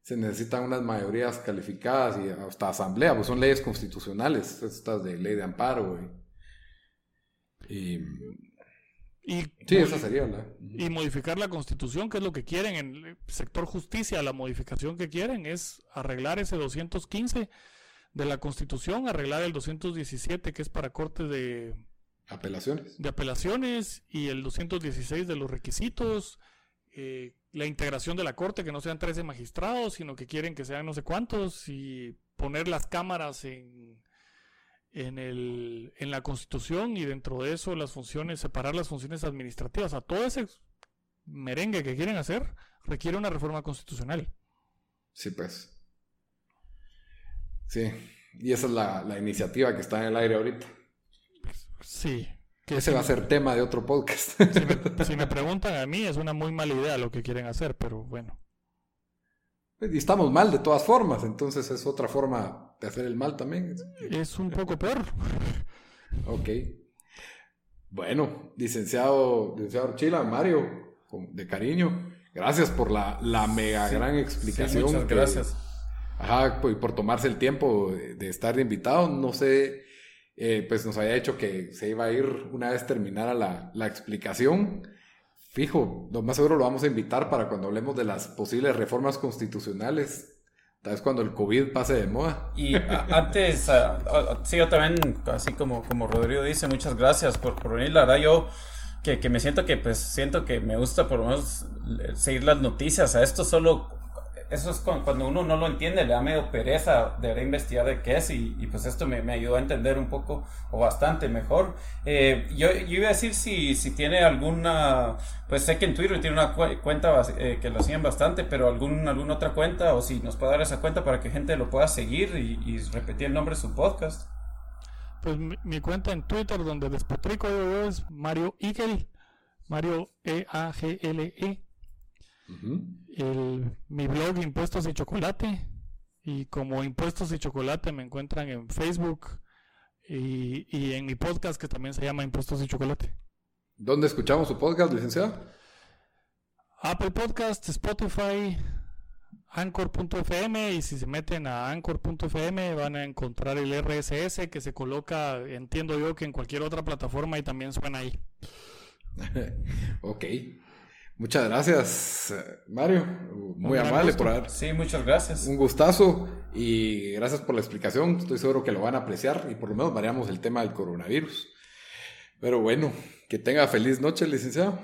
se necesitan unas mayorías calificadas y hasta asamblea, pues son leyes constitucionales, estas de ley de amparo. Y y, sí, esa sería la... Y modificar la constitución, que es lo que quieren en el sector justicia, la modificación que quieren es arreglar ese 215 de la constitución, arreglar el 217 que es para cortes de apelaciones. De apelaciones y el 216 de los requisitos, eh, la integración de la corte, que no sean 13 magistrados, sino que quieren que sean no sé cuántos y poner las cámaras en en, el, en la Constitución y dentro de eso las funciones, separar las funciones administrativas. A todo ese merengue que quieren hacer requiere una reforma constitucional. Sí, pues. Sí, y esa es la, iniciativa que está en el aire ahorita. Sí. Que Ese va a ser tema de otro podcast. si me preguntan a mí, es una muy mala idea lo que quieren hacer, pero bueno. Y estamos mal de todas formas, entonces es otra forma de hacer el mal también. Es un poco peor. Ok. Bueno, licenciado, licenciado Chila, Mario, de cariño, gracias por la, la mega gran explicación. muchas gracias. Ajá, y por tomarse el tiempo de, estar de invitado. No sé, eh, pues nos había dicho que se iba a ir una vez terminara la, la explicación fijo, lo más seguro lo vamos a invitar para cuando hablemos de las posibles reformas constitucionales. Tal vez cuando el COVID pase de moda. Y antes, sí, yo también, así como, como Rodrigo dice, muchas gracias por, por venir. La verdad, yo que, que, me siento que, pues, siento que me gusta por lo menos seguir las noticias. A esto solo eso es cuando uno no lo entiende, le da medio pereza de investigar de qué es y, pues esto me, me, ayudó a entender un poco o bastante mejor. Eh, yo, iba a decir si, si tiene alguna, pues sé que en Twitter tiene una cuenta eh, que lo siguen bastante, pero algún, alguna otra cuenta o si nos puede dar esa cuenta para que gente lo pueda seguir y, repetir el nombre de su podcast. Pues mi, cuenta en Twitter donde despotrico yo es Mario Igel, Mario E-A-G-L-E. El, mi blog Impuestos y Chocolate. Y como Impuestos y Chocolate me encuentran en Facebook y, y, en mi podcast que también se llama Impuestos y Chocolate. ¿Dónde escuchamos su podcast, licenciado? Apple Podcast, Spotify, Anchor.fm y si se meten a Anchor.fm van a encontrar el RSS que se coloca, entiendo yo que en cualquier otra plataforma y también suena ahí. ok. Muchas gracias, Mario. Muy amable por haber. Sí, muchas gracias. Un gustazo y gracias por la explicación. Estoy seguro que lo van a apreciar y por lo menos variamos el tema del coronavirus. Pero bueno, que tenga feliz noche, licenciado.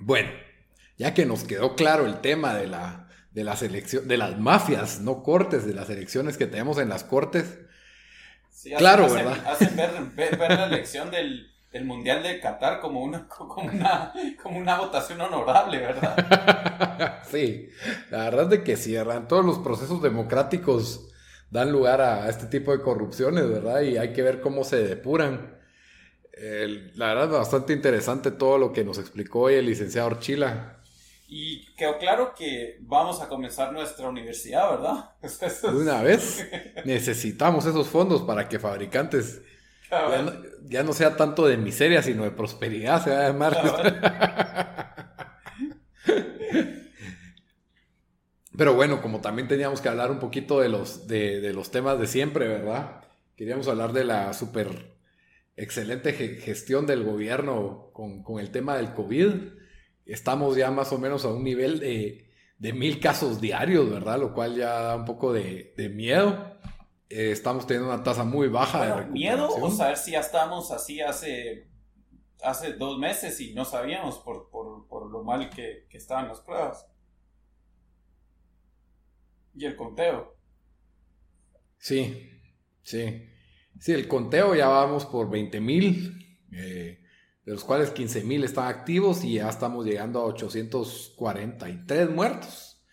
Bueno, ya que nos quedó claro el tema de la, de la selección, de las mafias, no cortes, de las elecciones que tenemos en las cortes. claro, ¿verdad? Hacen ver, la elección del, el Mundial de Qatar como una, como una, como una votación honorable, ¿verdad? sí, la verdad es que sí, Todos los procesos democráticos dan lugar a este tipo de corrupciones, ¿verdad? Y hay que ver cómo se depuran. La verdad bastante interesante todo lo que nos explicó hoy el licenciado Orchila. Y quedó claro que vamos a comenzar nuestra universidad, ¿verdad? De una vez necesitamos esos fondos para que fabricantes ya no, sea tanto de miseria, sino de prosperidad, se va a llamar. Pero bueno, como también teníamos que hablar un poquito de los, de, los temas de siempre, ¿verdad? Queríamos hablar de la súper excelente gestión del gobierno con, el tema del COVID. Estamos ya más o menos a un nivel de, mil casos diarios, ¿verdad? Lo cual ya da un poco de, de miedo. Eh, estamos teniendo una tasa muy baja de recuperación. ¿Miedo o saber si ya estamos así hace, hace dos meses y no sabíamos por, lo mal que, estaban las pruebas? Y el conteo. Sí, sí. Sí, el conteo ya vamos por 20 mil, eh, de los cuales 15 mil están activos y ya estamos llegando a 843 muertos.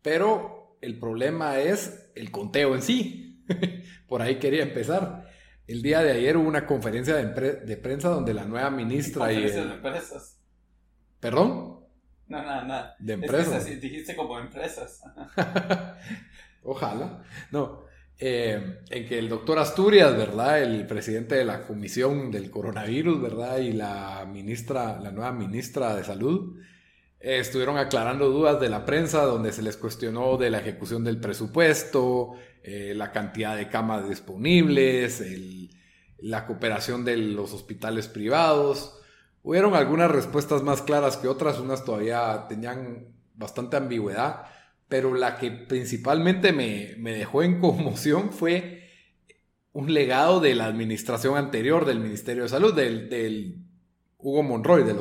Pero el problema es el conteo en sí. Por ahí quería empezar. El día de ayer hubo una conferencia de, prensa donde la nueva ministra y... de empresas? ¿Perdón? No, no, no. De empresas. dijiste como empresas. Ojalá. No. Eh, en que el doctor Asturias, ¿verdad? El presidente de la comisión del coronavirus, ¿verdad? Y la ministra, la nueva ministra de salud, eh, estuvieron aclarando dudas de la prensa donde se les cuestionó de la ejecución del presupuesto, eh, la cantidad de camas disponibles, la cooperación de los hospitales privados. Hubieron algunas respuestas más claras que otras, unas todavía tenían bastante ambigüedad, pero la que principalmente me, dejó en conmoción fue un legado de la administración anterior del Ministerio de Salud, del, Hugo Monroy, de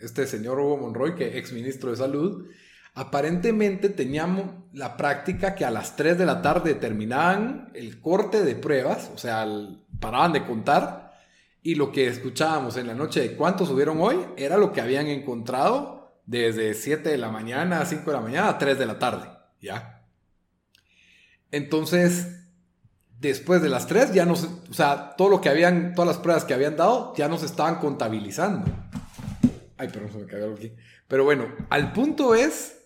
este señor Hugo Monroy, que ex ministro de Salud, Aparentemente teníamos la práctica que a las 3 de la tarde terminaban el corte de pruebas, o sea, paraban de contar, y lo que escuchábamos en la noche de cuántos subieron hoy era lo que habían encontrado desde 7 de la mañana a 5 de la mañana a 3 de la tarde, ¿ya? Entonces, después de las 3 ya no se, o sea, todo lo que habían, todas las pruebas que habían dado ya no se estaban contabilizando. Ay, perdón, se me cayó aquí. Pero bueno, al punto es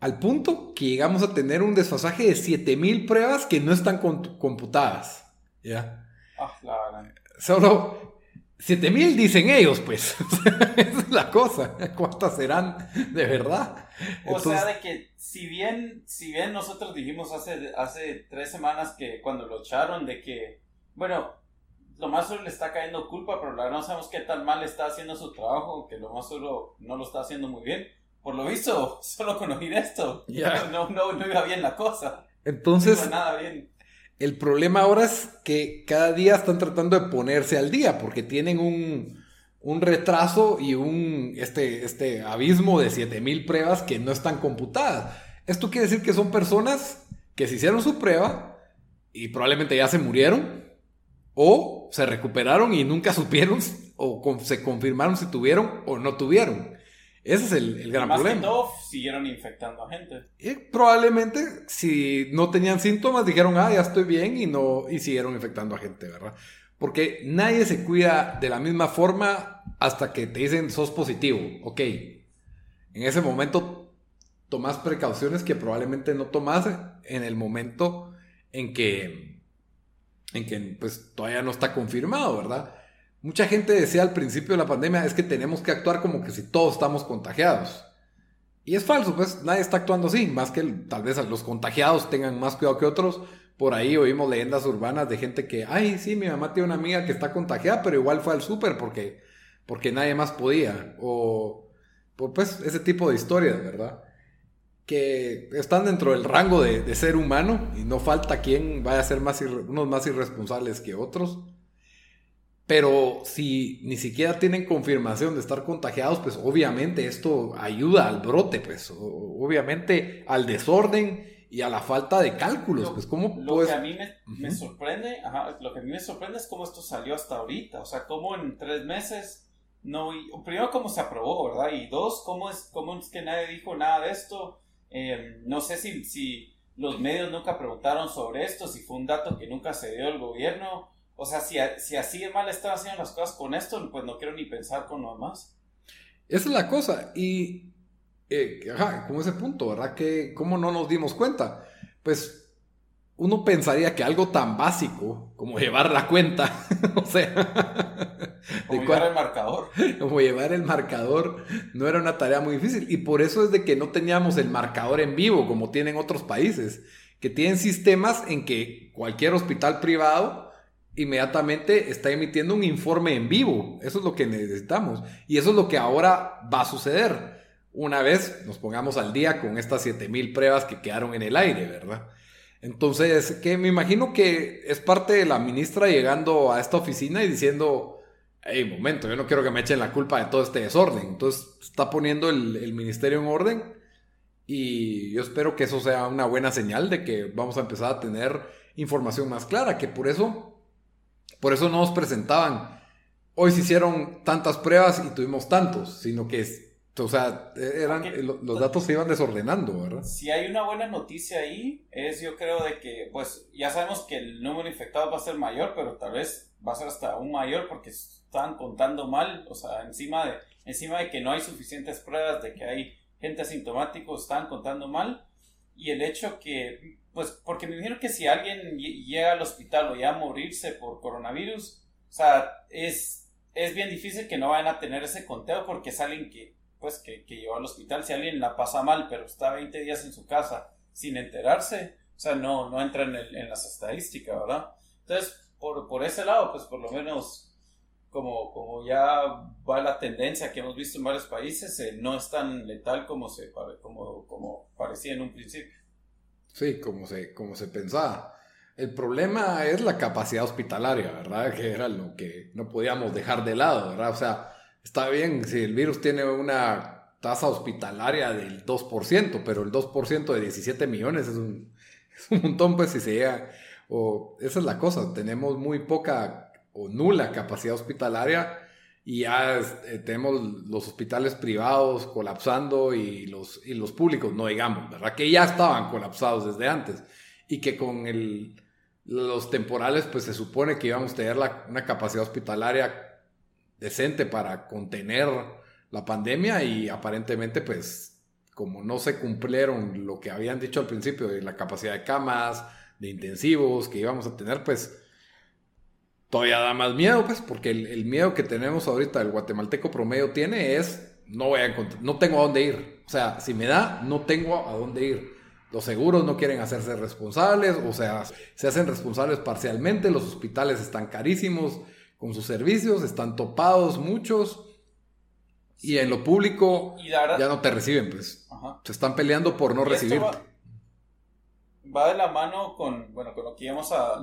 al punto que llegamos a tener un desfasaje de 7000 pruebas que no están computadas. ¿Ya? Ah, la Solo 7000 dicen ellos, pues. Esa es la cosa. ¿Cuántas serán de verdad? O sea, de que si bien, si bien nosotros dijimos hace, hace tres semanas que cuando lo echaron, de que, bueno, lo más solo le está cayendo culpa, pero la verdad no sabemos qué tan mal está haciendo su trabajo, que lo más solo no lo está haciendo muy bien por lo visto, solo con oír esto, no, no, no, iba bien la cosa. Entonces, no iba nada bien. El problema ahora es que cada día están tratando de ponerse al día porque tienen un, un retraso y un este, este abismo de 7000 pruebas que no están computadas. Esto quiere decir que son personas que se hicieron su prueba y probablemente ya se murieron o se recuperaron y nunca supieron o se confirmaron si tuvieron o no tuvieron. Ese es el, gran problema. siguieron infectando a gente. Y probablemente, si no tenían síntomas, dijeron, ah, ya estoy bien, y no, y siguieron infectando a gente, ¿verdad? Porque nadie se cuida de la misma forma hasta que te dicen sos positivo. Ok. En ese momento tomas precauciones que probablemente no tomas en el momento en que, en que pues, todavía no está confirmado, ¿verdad? Mucha gente decía al principio de la pandemia es que tenemos que actuar como que si todos estamos contagiados. Y es falso, pues nadie está actuando así, más que tal vez los contagiados tengan más cuidado que otros. Por ahí oímos leyendas urbanas de gente que, ay, sí, mi mamá tiene una amiga que está contagiada, pero igual fue al súper porque, porque nadie más podía. O, pues, ese tipo de historias, ¿verdad? Que están dentro del rango de, ser humano y no falta quien vaya a ser más unos más irresponsables que otros. Pero si ni siquiera tienen confirmación de estar contagiados, pues obviamente esto ayuda al brote, pues obviamente al desorden y a la falta de cálculos. pues, ¿cómo lo que a mí me, sorprende, lo que a mí me sorprende es cómo esto salió hasta ahorita. O sea, cómo en tres meses no. primero, cómo se aprobó, ¿verdad? Y dos, cómo es, cómo es que nadie dijo nada de esto. Eh, no sé si, si los medios nunca preguntaron sobre esto, si fue un dato que nunca se dio el gobierno. O sea, si, si así de mal están haciendo las cosas con esto, pues no quiero ni pensar con lo demás. Esa es la cosa. Y, eh, ajá, como ese punto, ¿verdad? Que, ¿cómo no nos dimos cuenta? Pues uno pensaría que algo tan básico como llevar la cuenta, o sea, como llevar el marcador, como llevar el marcador, no era una tarea muy difícil. Y por eso es de que no teníamos el marcador en vivo, como tienen otros países, que tienen sistemas en que cualquier hospital privado inmediatamente está emitiendo un informe en vivo. Eso es lo que necesitamos. Y eso es lo que ahora va a suceder. Una vez nos pongamos al día con estas 7000 pruebas que quedaron en el aire, ¿verdad? Entonces, que me imagino que es parte de la ministra llegando a esta oficina y diciendo, hey, momento, yo no quiero que me echen la culpa de todo este desorden. Entonces, está poniendo el, el ministerio en orden y yo espero que eso sea una buena señal de que vamos a empezar a tener información más clara, que por eso por eso no nos presentaban. Hoy se hicieron tantas pruebas y tuvimos tantos, sino que, o sea, eran, los datos se iban desordenando, ¿verdad? Si hay una buena noticia ahí, es yo creo de que, pues, ya sabemos que el número de infectados va a ser mayor, pero tal vez va a ser hasta aún mayor porque están contando mal, o sea, encima de, encima de que no hay suficientes pruebas, de que hay gente asintomática, están contando mal. Y el hecho que pues porque me imagino que si alguien llega al hospital o ya a morirse por coronavirus, o sea, es, es bien difícil que no vayan a tener ese conteo porque es alguien que, pues, que, que llevó al hospital. Si alguien la pasa mal, pero está 20 días en su casa sin enterarse, o sea, no, no entra en, en las estadísticas, ¿verdad? Entonces, por, por ese lado, pues por lo menos como, como ya va la tendencia que hemos visto en varios países, eh, no es tan letal como, se, como, como parecía en un principio. Sí, como se, como se pensaba. El problema es la capacidad hospitalaria, ¿verdad? Que era lo que no podíamos dejar de lado, ¿verdad? O sea, está bien si el virus tiene una tasa hospitalaria del 2%, pero el 2% de 17 millones es un, es un montón, pues si se llega. O, esa es la cosa, tenemos muy poca o nula capacidad hospitalaria y ya eh, tenemos los hospitales privados colapsando y los, y los públicos, no digamos, ¿verdad? Que ya estaban colapsados desde antes y que con los temporales pues se supone que íbamos a tener una capacidad hospitalaria decente para contener la pandemia y aparentemente pues como no se cumplieron lo que habían dicho al principio de la capacidad de camas, de intensivos que íbamos a tener, pues todavía da más miedo, pues, porque el, miedo que tenemos ahorita, el guatemalteco promedio tiene es, no voy a encontrar, no tengo a dónde ir. O sea, si me da, no tengo a dónde ir. Los seguros no quieren hacerse responsables, o sea, se hacen responsables parcialmente, los hospitales están carísimos con sus servicios, están topados muchos, y en lo público ya no te reciben, pues. Se están peleando por no recibirte. Va, de la mano con, bueno, con lo que íbamos a,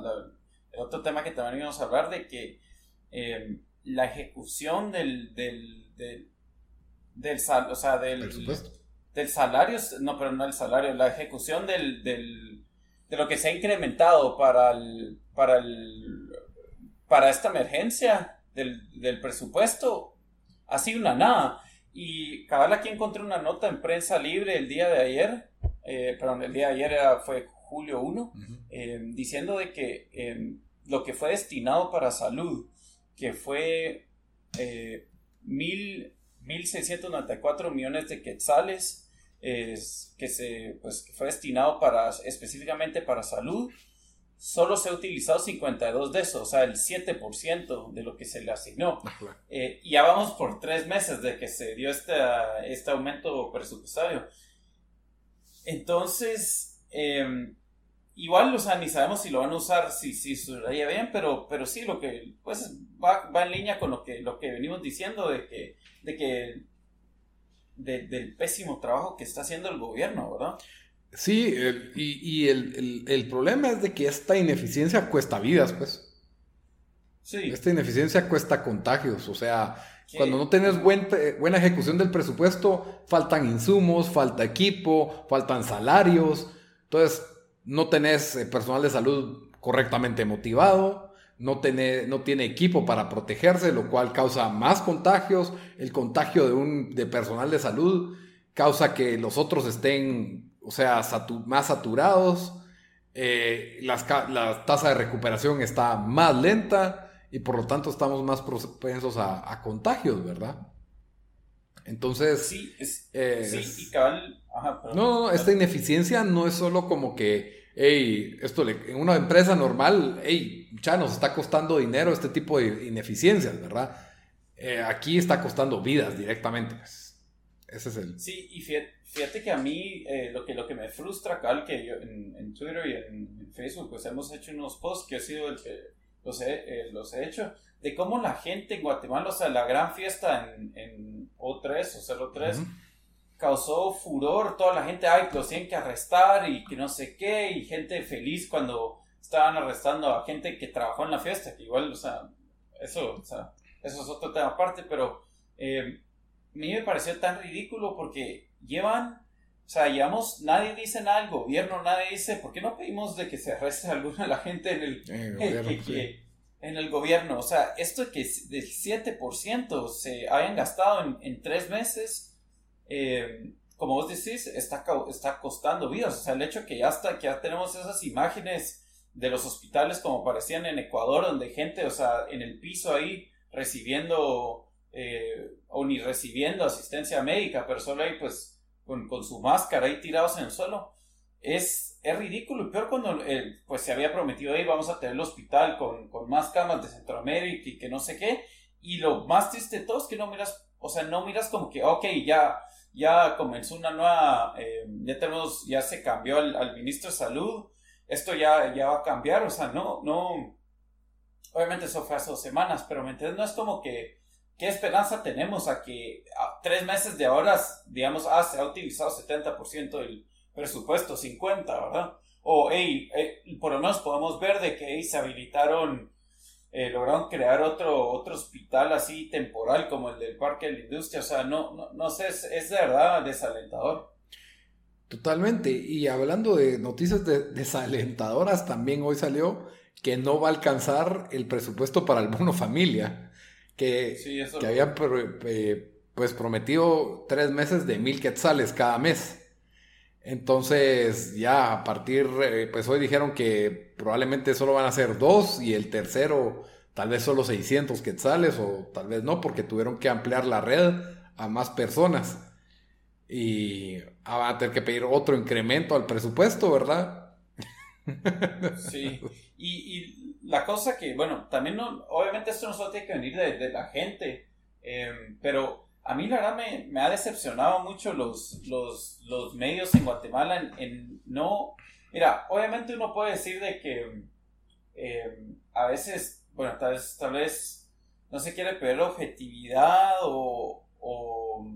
otro tema que también íbamos a hablar de que eh, la ejecución del, del, del, del o sea, del, del salario, no, pero no el salario, la ejecución del, del, de lo que se ha incrementado para el, para el, para esta emergencia del, del presupuesto ha sido una nada. Y cabal aquí encontré una nota en prensa libre el día de ayer, eh, perdón, el día de ayer fue julio 1, eh, diciendo de que lo que fue destinado para salud, que fue eh, mil, 1.694 millones de quetzales, es, que, se, pues, que fue destinado para, específicamente para salud, solo se ha utilizado 52 de eso, o sea, el 7% de lo que se le asignó. Eh, y ya vamos por tres meses de que se dio este, este aumento presupuestario. Entonces, eh, Igual, o sea, ni sabemos si lo van a usar, si, si sucedería bien, pero, pero sí, lo que, pues, va, va en línea con lo que, lo que venimos diciendo de que, de que, del pésimo trabajo que está haciendo el gobierno, ¿verdad? Sí, y, y el, el, problema es de que esta ineficiencia cuesta vidas, pues. Sí. Esta ineficiencia cuesta contagios, o sea, cuando no tienes buen, buena ejecución del presupuesto, faltan insumos, falta equipo, faltan salarios, Entonces, no tenés eh, personal de salud correctamente motivado, no tiene, no tiene equipo para protegerse, lo cual causa más contagios. El contagio de, un, de personal de salud causa que los otros estén, o sea, más saturados. Eh, la tasa de recuperación está más lenta y por lo tanto estamos más propensos a, contagios, ¿verdad? Entonces... Sí, sí y cabal... no, no, esta ineficiencia no es solo como que hey, esto le, en una empresa normal, hey, ya nos está costando dinero este tipo de ineficiencias, ¿verdad? Eh, aquí está costando vidas directamente. Pues. Ese es el... Sí, y fíjate, que a mí eh, lo, que, lo que me frustra, Cal, que yo en, Twitter y en, Facebook, pues hemos hecho unos posts que ha sido el que los he, eh, los he hecho, de cómo la gente en Guatemala, o sea, la gran fiesta en, en O3 o 03, causó furor, toda la gente, ay, los tienen que arrestar y que no sé qué, y gente feliz cuando estaban arrestando a gente que trabajó en la fiesta, que igual, o sea, eso, o sea, eso es otro tema aparte, pero eh, a mí me pareció tan ridículo porque llevan, o sea, llevamos, nadie dice nada al gobierno, nadie dice, ¿por qué no pedimos de que se arreste a alguna de la gente en el, en el gobierno? O sea, esto que del 7% se hayan gastado en, en tres meses, eh, como vos decís, está, está costando vidas. O sea, el hecho que ya, está, que ya tenemos esas imágenes de los hospitales como parecían en Ecuador, donde gente, o sea, en el piso ahí recibiendo eh, o ni recibiendo asistencia médica, pero solo ahí pues con, con, su máscara ahí tirados en el suelo. Es, es ridículo y peor cuando eh, pues se había prometido ahí vamos a tener el hospital con, con más camas de Centroamérica y que no sé qué. Y lo más triste de todo es que no miras, o sea, no miras como que, ok, ya ya comenzó una nueva, eh, ya tenemos, ya se cambió al, ministro de salud, esto ya, ya va a cambiar, o sea, no, no, obviamente eso fue hace dos semanas, pero ¿me entiendes? No es como que, ¿qué esperanza tenemos a que tres meses de ahora, digamos, ah, se ha utilizado 70% del presupuesto, 50%, ¿verdad? O, hey, eh, por lo menos podemos ver de que se habilitaron eh, lograron crear otro, otro hospital así temporal como el del Parque de la Industria. O sea, no, no, no sé, es, de verdad desalentador. Totalmente. Y hablando de noticias desalentadoras, también hoy salió que no va a alcanzar el presupuesto para el bono familia, que, que había eh, pues prometido tres meses de mil quetzales cada mes. Entonces, ya a partir, eh, pues hoy dijeron que probablemente solo van a ser dos y el tercero tal vez solo 600 quetzales o tal vez no, porque tuvieron que ampliar la red a más personas. Y van a tener que pedir otro incremento al presupuesto, ¿verdad? Sí. Y, la cosa que, bueno, también no, obviamente esto no solo tiene que venir de, la gente, eh, pero a mí la verdad me, ha decepcionado mucho los, los, los medios en Guatemala en, no... Mira, obviamente uno puede decir de que eh, a veces, bueno, tal vez, tal vez no se quiere perder objetividad o, o,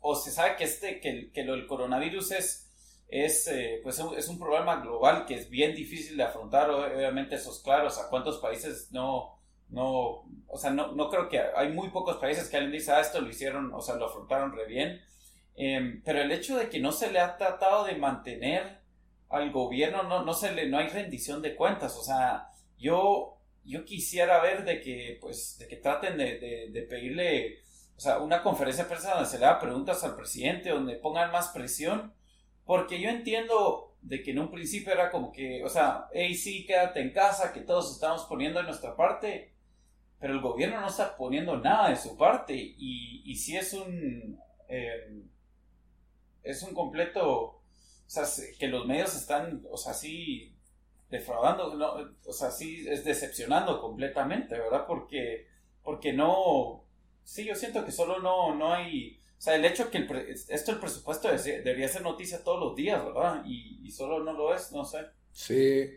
o, se sabe que, este, que, que lo del coronavirus es, es, eh, pues es un problema global que es bien difícil de afrontar, obviamente eso es claro, o sea, cuántos países no no, o sea, no, no creo que hay muy pocos países que alguien dice, ah, esto lo hicieron, o sea, lo afrontaron re bien. Em, pero el hecho de que no se le ha tratado de mantener al gobierno, no, no, se le, no hay rendición de cuentas. O sea, yo, yo quisiera ver de que, pues, de que traten de, de, pedirle, o sea, una conferencia de prensa donde se le haga preguntas al presidente, donde pongan más presión, porque yo entiendo de que en un principio era como que, o sea, hey, sí, quédate en casa, que todos estamos poniendo en nuestra parte, pero el gobierno no está poniendo nada de su parte y, y si es un eh, es un completo o sea que los medios están o sea sí defraudando o sea sí es decepcionando completamente verdad porque porque no sí yo siento que solo no no hay o sea el hecho que el esto el presupuesto debería ser noticia todos los días verdad y solo no lo es no sé. Sí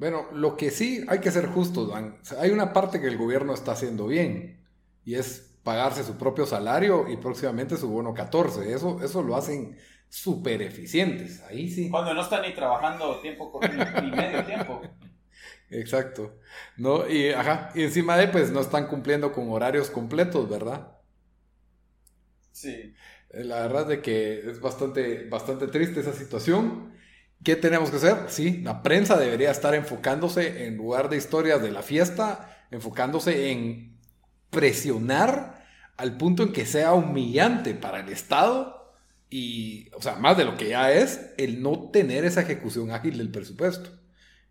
bueno, lo que sí hay que ser justos, hay una parte que el gobierno está haciendo bien y es pagarse su propio salario y próximamente su bono 14. Eso, eso lo hacen súper eficientes. Ahí sí. Cuando no están ni trabajando tiempo ni, medio tiempo. Exacto. ¿No? Y, ajá, y encima de pues no están cumpliendo con horarios completos, ¿verdad? Sí. Eh, la verdad es de que es bastante, bastante triste esa situación. ¿Qué tenemos que hacer? Sí, la prensa debería estar enfocándose en lugar de historias de la fiesta, enfocándose en presionar al punto en que sea humillante para el Estado y, o sea, más de lo que ya es, el no tener esa ejecución ágil del presupuesto.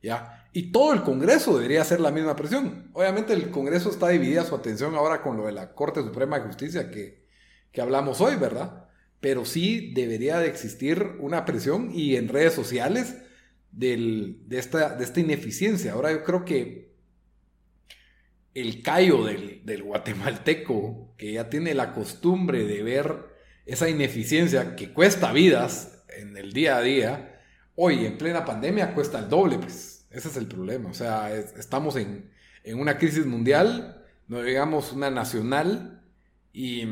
¿Ya? Y todo el Congreso debería hacer la misma presión. Obviamente el Congreso está dividida su atención ahora con lo de la Corte Suprema de Justicia que, que hablamos hoy, ¿verdad? Pero sí debería de existir una presión y en redes sociales de, esta, de esta ineficiencia. Ahora yo creo que el callo del, del, guatemalteco, que ya tiene la costumbre de ver esa ineficiencia que cuesta vidas en el día a día, hoy en plena pandemia cuesta el doble, pues ese es el problema. O sea, estamos en, en, una crisis mundial, no digamos una nacional, y,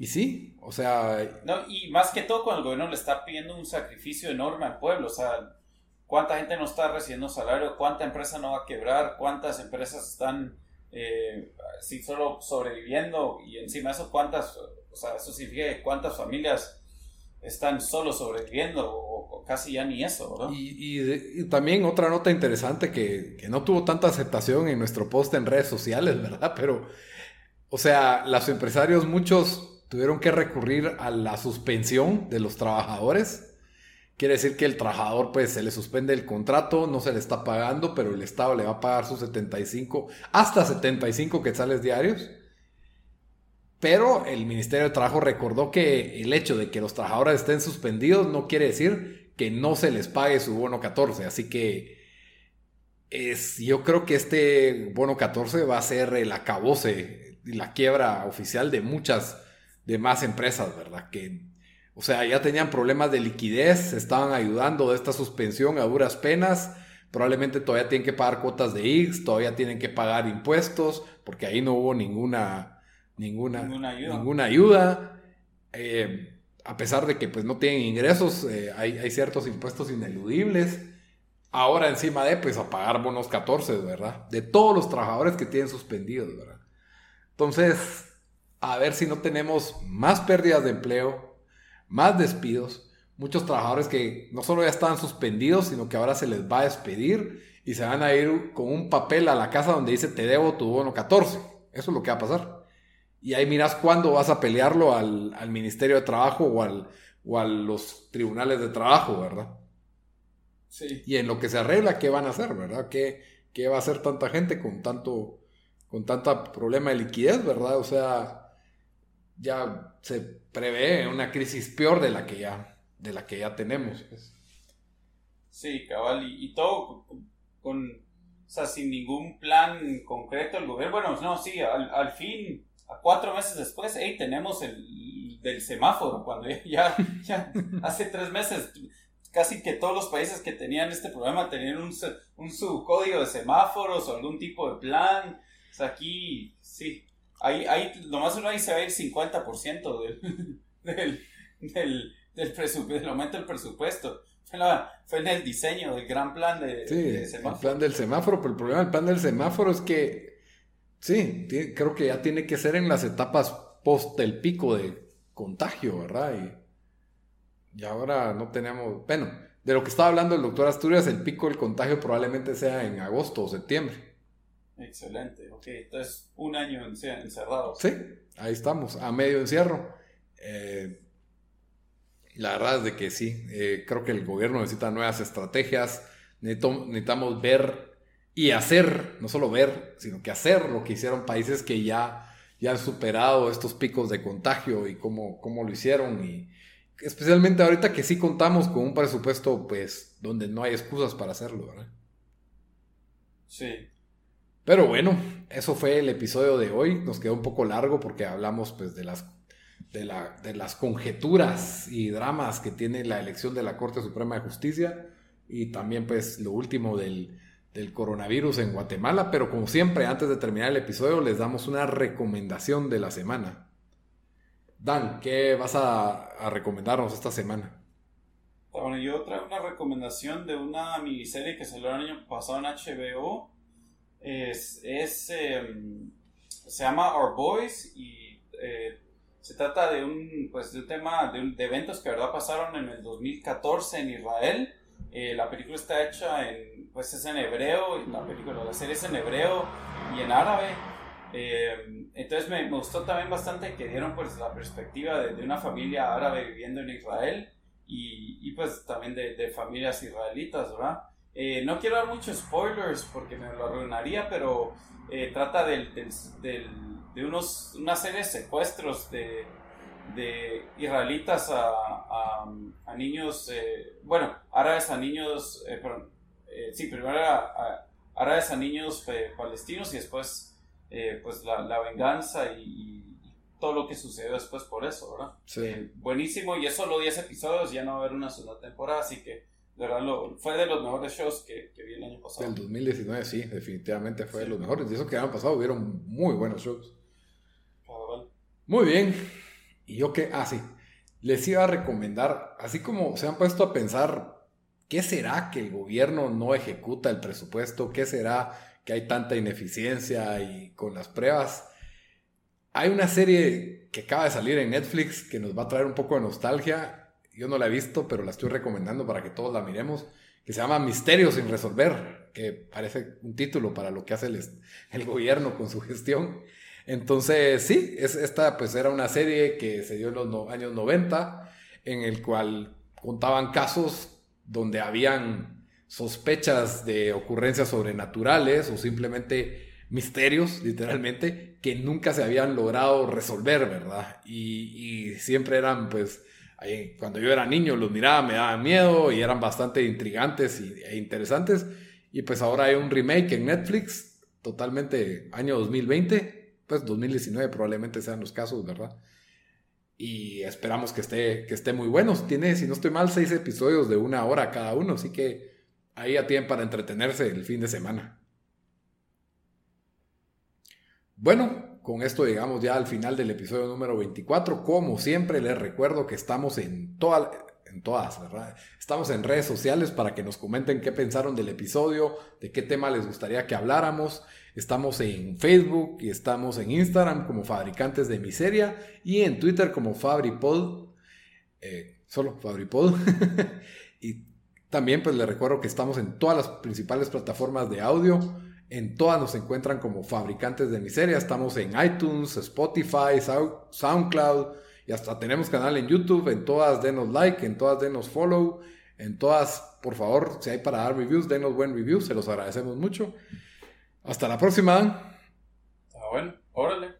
y sí, o sea... No, y más que todo cuando el gobierno le está pidiendo un sacrificio enorme al pueblo, o sea, cuánta gente no está recibiendo salario, cuánta empresa no va a quebrar, cuántas empresas están eh, solo sobreviviendo y encima de eso cuántas, o sea, eso significa cuántas familias están solo sobreviviendo o, casi ya ni eso, ¿verdad? Y, también otra nota interesante que, que, no tuvo tanta aceptación en nuestro post en redes sociales, ¿verdad? Pero, o sea, los empresarios, muchos tuvieron que recurrir a la suspensión de los trabajadores. Quiere decir que el trabajador pues se le suspende el contrato, no se le está pagando, pero el Estado le va a pagar sus 75, hasta 75 quetzales diarios. Pero el Ministerio de Trabajo recordó que el hecho de que los trabajadores estén suspendidos no quiere decir que no se les pague su bono 14. Así que es, yo creo que este bono 14 va a ser el acabose la quiebra oficial de muchas de más empresas, ¿verdad? Que, o sea, ya tenían problemas de liquidez, estaban ayudando de esta suspensión a duras penas, probablemente todavía tienen que pagar cuotas de X, todavía tienen que pagar impuestos, porque ahí no hubo ninguna, ninguna, ninguna ayuda. Eh, a pesar de que pues no tienen ingresos, eh, hay, hay, ciertos impuestos ineludibles. Ahora encima de pues a pagar bonos 14, ¿verdad? De todos los trabajadores que tienen suspendidos, ¿verdad? Entonces, a ver si no tenemos más pérdidas de empleo, más despidos, muchos trabajadores que no solo ya estaban suspendidos, sino que ahora se les va a despedir y se van a ir con un papel a la casa donde dice te debo tu bono 14. Eso es lo que va a pasar. Y ahí miras cuándo vas a pelearlo al, Ministerio de Trabajo o, al, o a los tribunales de trabajo, ¿verdad? Sí. Y en lo que se arregla, ¿qué van a hacer, verdad? ¿Qué, qué va a hacer tanta gente con tanto, con tanta problema de liquidez, verdad? O sea, ya se prevé una crisis peor de la que ya, de la que ya tenemos. Sí, cabal, y, todo con, o sea, sin ningún plan concreto el gobierno. Bueno, no, sí, al, fin, a cuatro meses después, hey, tenemos el del semáforo, cuando ya, ya hace tres meses casi que todos los países que tenían este problema tenían un, un subcódigo de semáforos o algún tipo de plan. O sea, aquí sí, Ahí, ahí, nomás uno ahí se va a ir 50% del, del, del, del, del aumento del presupuesto. Fue, en el diseño del gran plan de, sí, El plan del semáforo, pero el problema del plan del semáforo es que, sí, creo que ya tiene que ser en las etapas post el pico de contagio, ¿verdad? Y, y ahora no tenemos, bueno, de lo que estaba hablando el doctor Asturias, el pico del contagio probablemente sea en agosto o septiembre. Excelente, ok. Entonces, un año encerrado. Sí, ahí estamos, a medio encierro. Eh, la verdad es de que sí, eh, creo que el gobierno necesita nuevas estrategias, necesitamos ver y hacer, no solo ver, sino que hacer lo que hicieron países que ya, ya han superado estos picos de contagio y cómo, cómo lo hicieron y especialmente ahorita que sí contamos con un presupuesto pues donde no hay excusas para hacerlo, ¿verdad? Sí, pero bueno, eso fue el episodio de hoy. Nos quedó un poco largo porque hablamos pues de las, de, las conjeturas y dramas que tiene la elección de la Corte Suprema de Justicia y también pues lo último del, coronavirus en Guatemala. Pero como siempre, antes de terminar el episodio, les damos una recomendación de la semana. Dan, ¿qué vas a, a recomendarnos esta semana? Bueno, yo traigo una recomendación de una miniserie que salió el año pasado en HBO es, es em, se llama Our Boys y eh, se trata de un, pues, de un tema, de, eventos que verdad pasaron en el 2014 en Israel. Eh, la película está hecha en, pues es en hebreo, la película, la serie es en hebreo y en árabe. Eh, entonces me, me, gustó también bastante que dieron pues la perspectiva de, de una familia árabe viviendo en Israel y, y pues también de, de, familias israelitas, ¿verdad? Eh, no quiero dar muchos spoilers porque me lo arruinaría, pero eh, trata del, del, del, de unos, una serie de secuestros de, de israelitas a, a, a niños, eh, bueno, árabes a niños, perdón, sí, primero a, árabes a niños palestinos y después pues la, la venganza y, y, todo lo que sucedió después por eso, ¿verdad? Sí. buenísimo y es solo 10 episodios, ya no va a haber una sola temporada, así que de verdad lo, fue de los mejores shows que, que vi el año pasado. El 2019 sí, definitivamente fue sí. de los mejores. Y eso que han pasado, hubieron muy buenos shows. Cabal. Muy bien. Y yo que, ah, sí, les iba a recomendar, así como se han puesto a pensar, ¿qué será que el gobierno no ejecuta el presupuesto? ¿Qué será que hay tanta ineficiencia y con las pruebas? Hay una serie que acaba de salir en Netflix que nos va a traer un poco de nostalgia yo no la he visto, pero la estoy recomendando para que todos la miremos, que se llama Misterios sin resolver, que parece un título para lo que hace el, gobierno con su gestión. Entonces, sí, es, esta pues era una serie que se dio en los años 90, en el cual contaban casos donde habían sospechas de ocurrencias sobrenaturales o simplemente misterios, literalmente, que nunca se habían logrado resolver, ¿verdad? Y, y siempre eran pues cuando yo era niño los miraba, me daban miedo y eran bastante intrigantes e interesantes. Y pues ahora hay un remake en Netflix, totalmente año 2020, pues 2019 probablemente sean los casos, ¿verdad? Y esperamos que esté, que esté muy bueno. Tiene, si no estoy mal, seis episodios de una hora cada uno, así que ahí ya tienen para entretenerse el fin de semana. Bueno, con esto llegamos ya al final del episodio número 24. Como siempre, les recuerdo que estamos en, en todas, ¿verdad? Estamos en redes sociales para que nos comenten qué pensaron del episodio, de qué tema les gustaría que habláramos. Estamos en Facebook y estamos en Instagram como Fabricantes de Miseria y en Twitter como FabriPod. Eh, solo FabriPod. y también pues les recuerdo que estamos en todas las principales plataformas de audio en todas nos encuentran como fabricantes de miseria. Estamos en iTunes, Spotify, SoundCloud y hasta tenemos canal en YouTube. En todas denos like, en todas denos follow. En todas, por favor, si hay para dar reviews, denos buen review. Se los agradecemos mucho. Hasta la próxima. Ah, bueno, órale.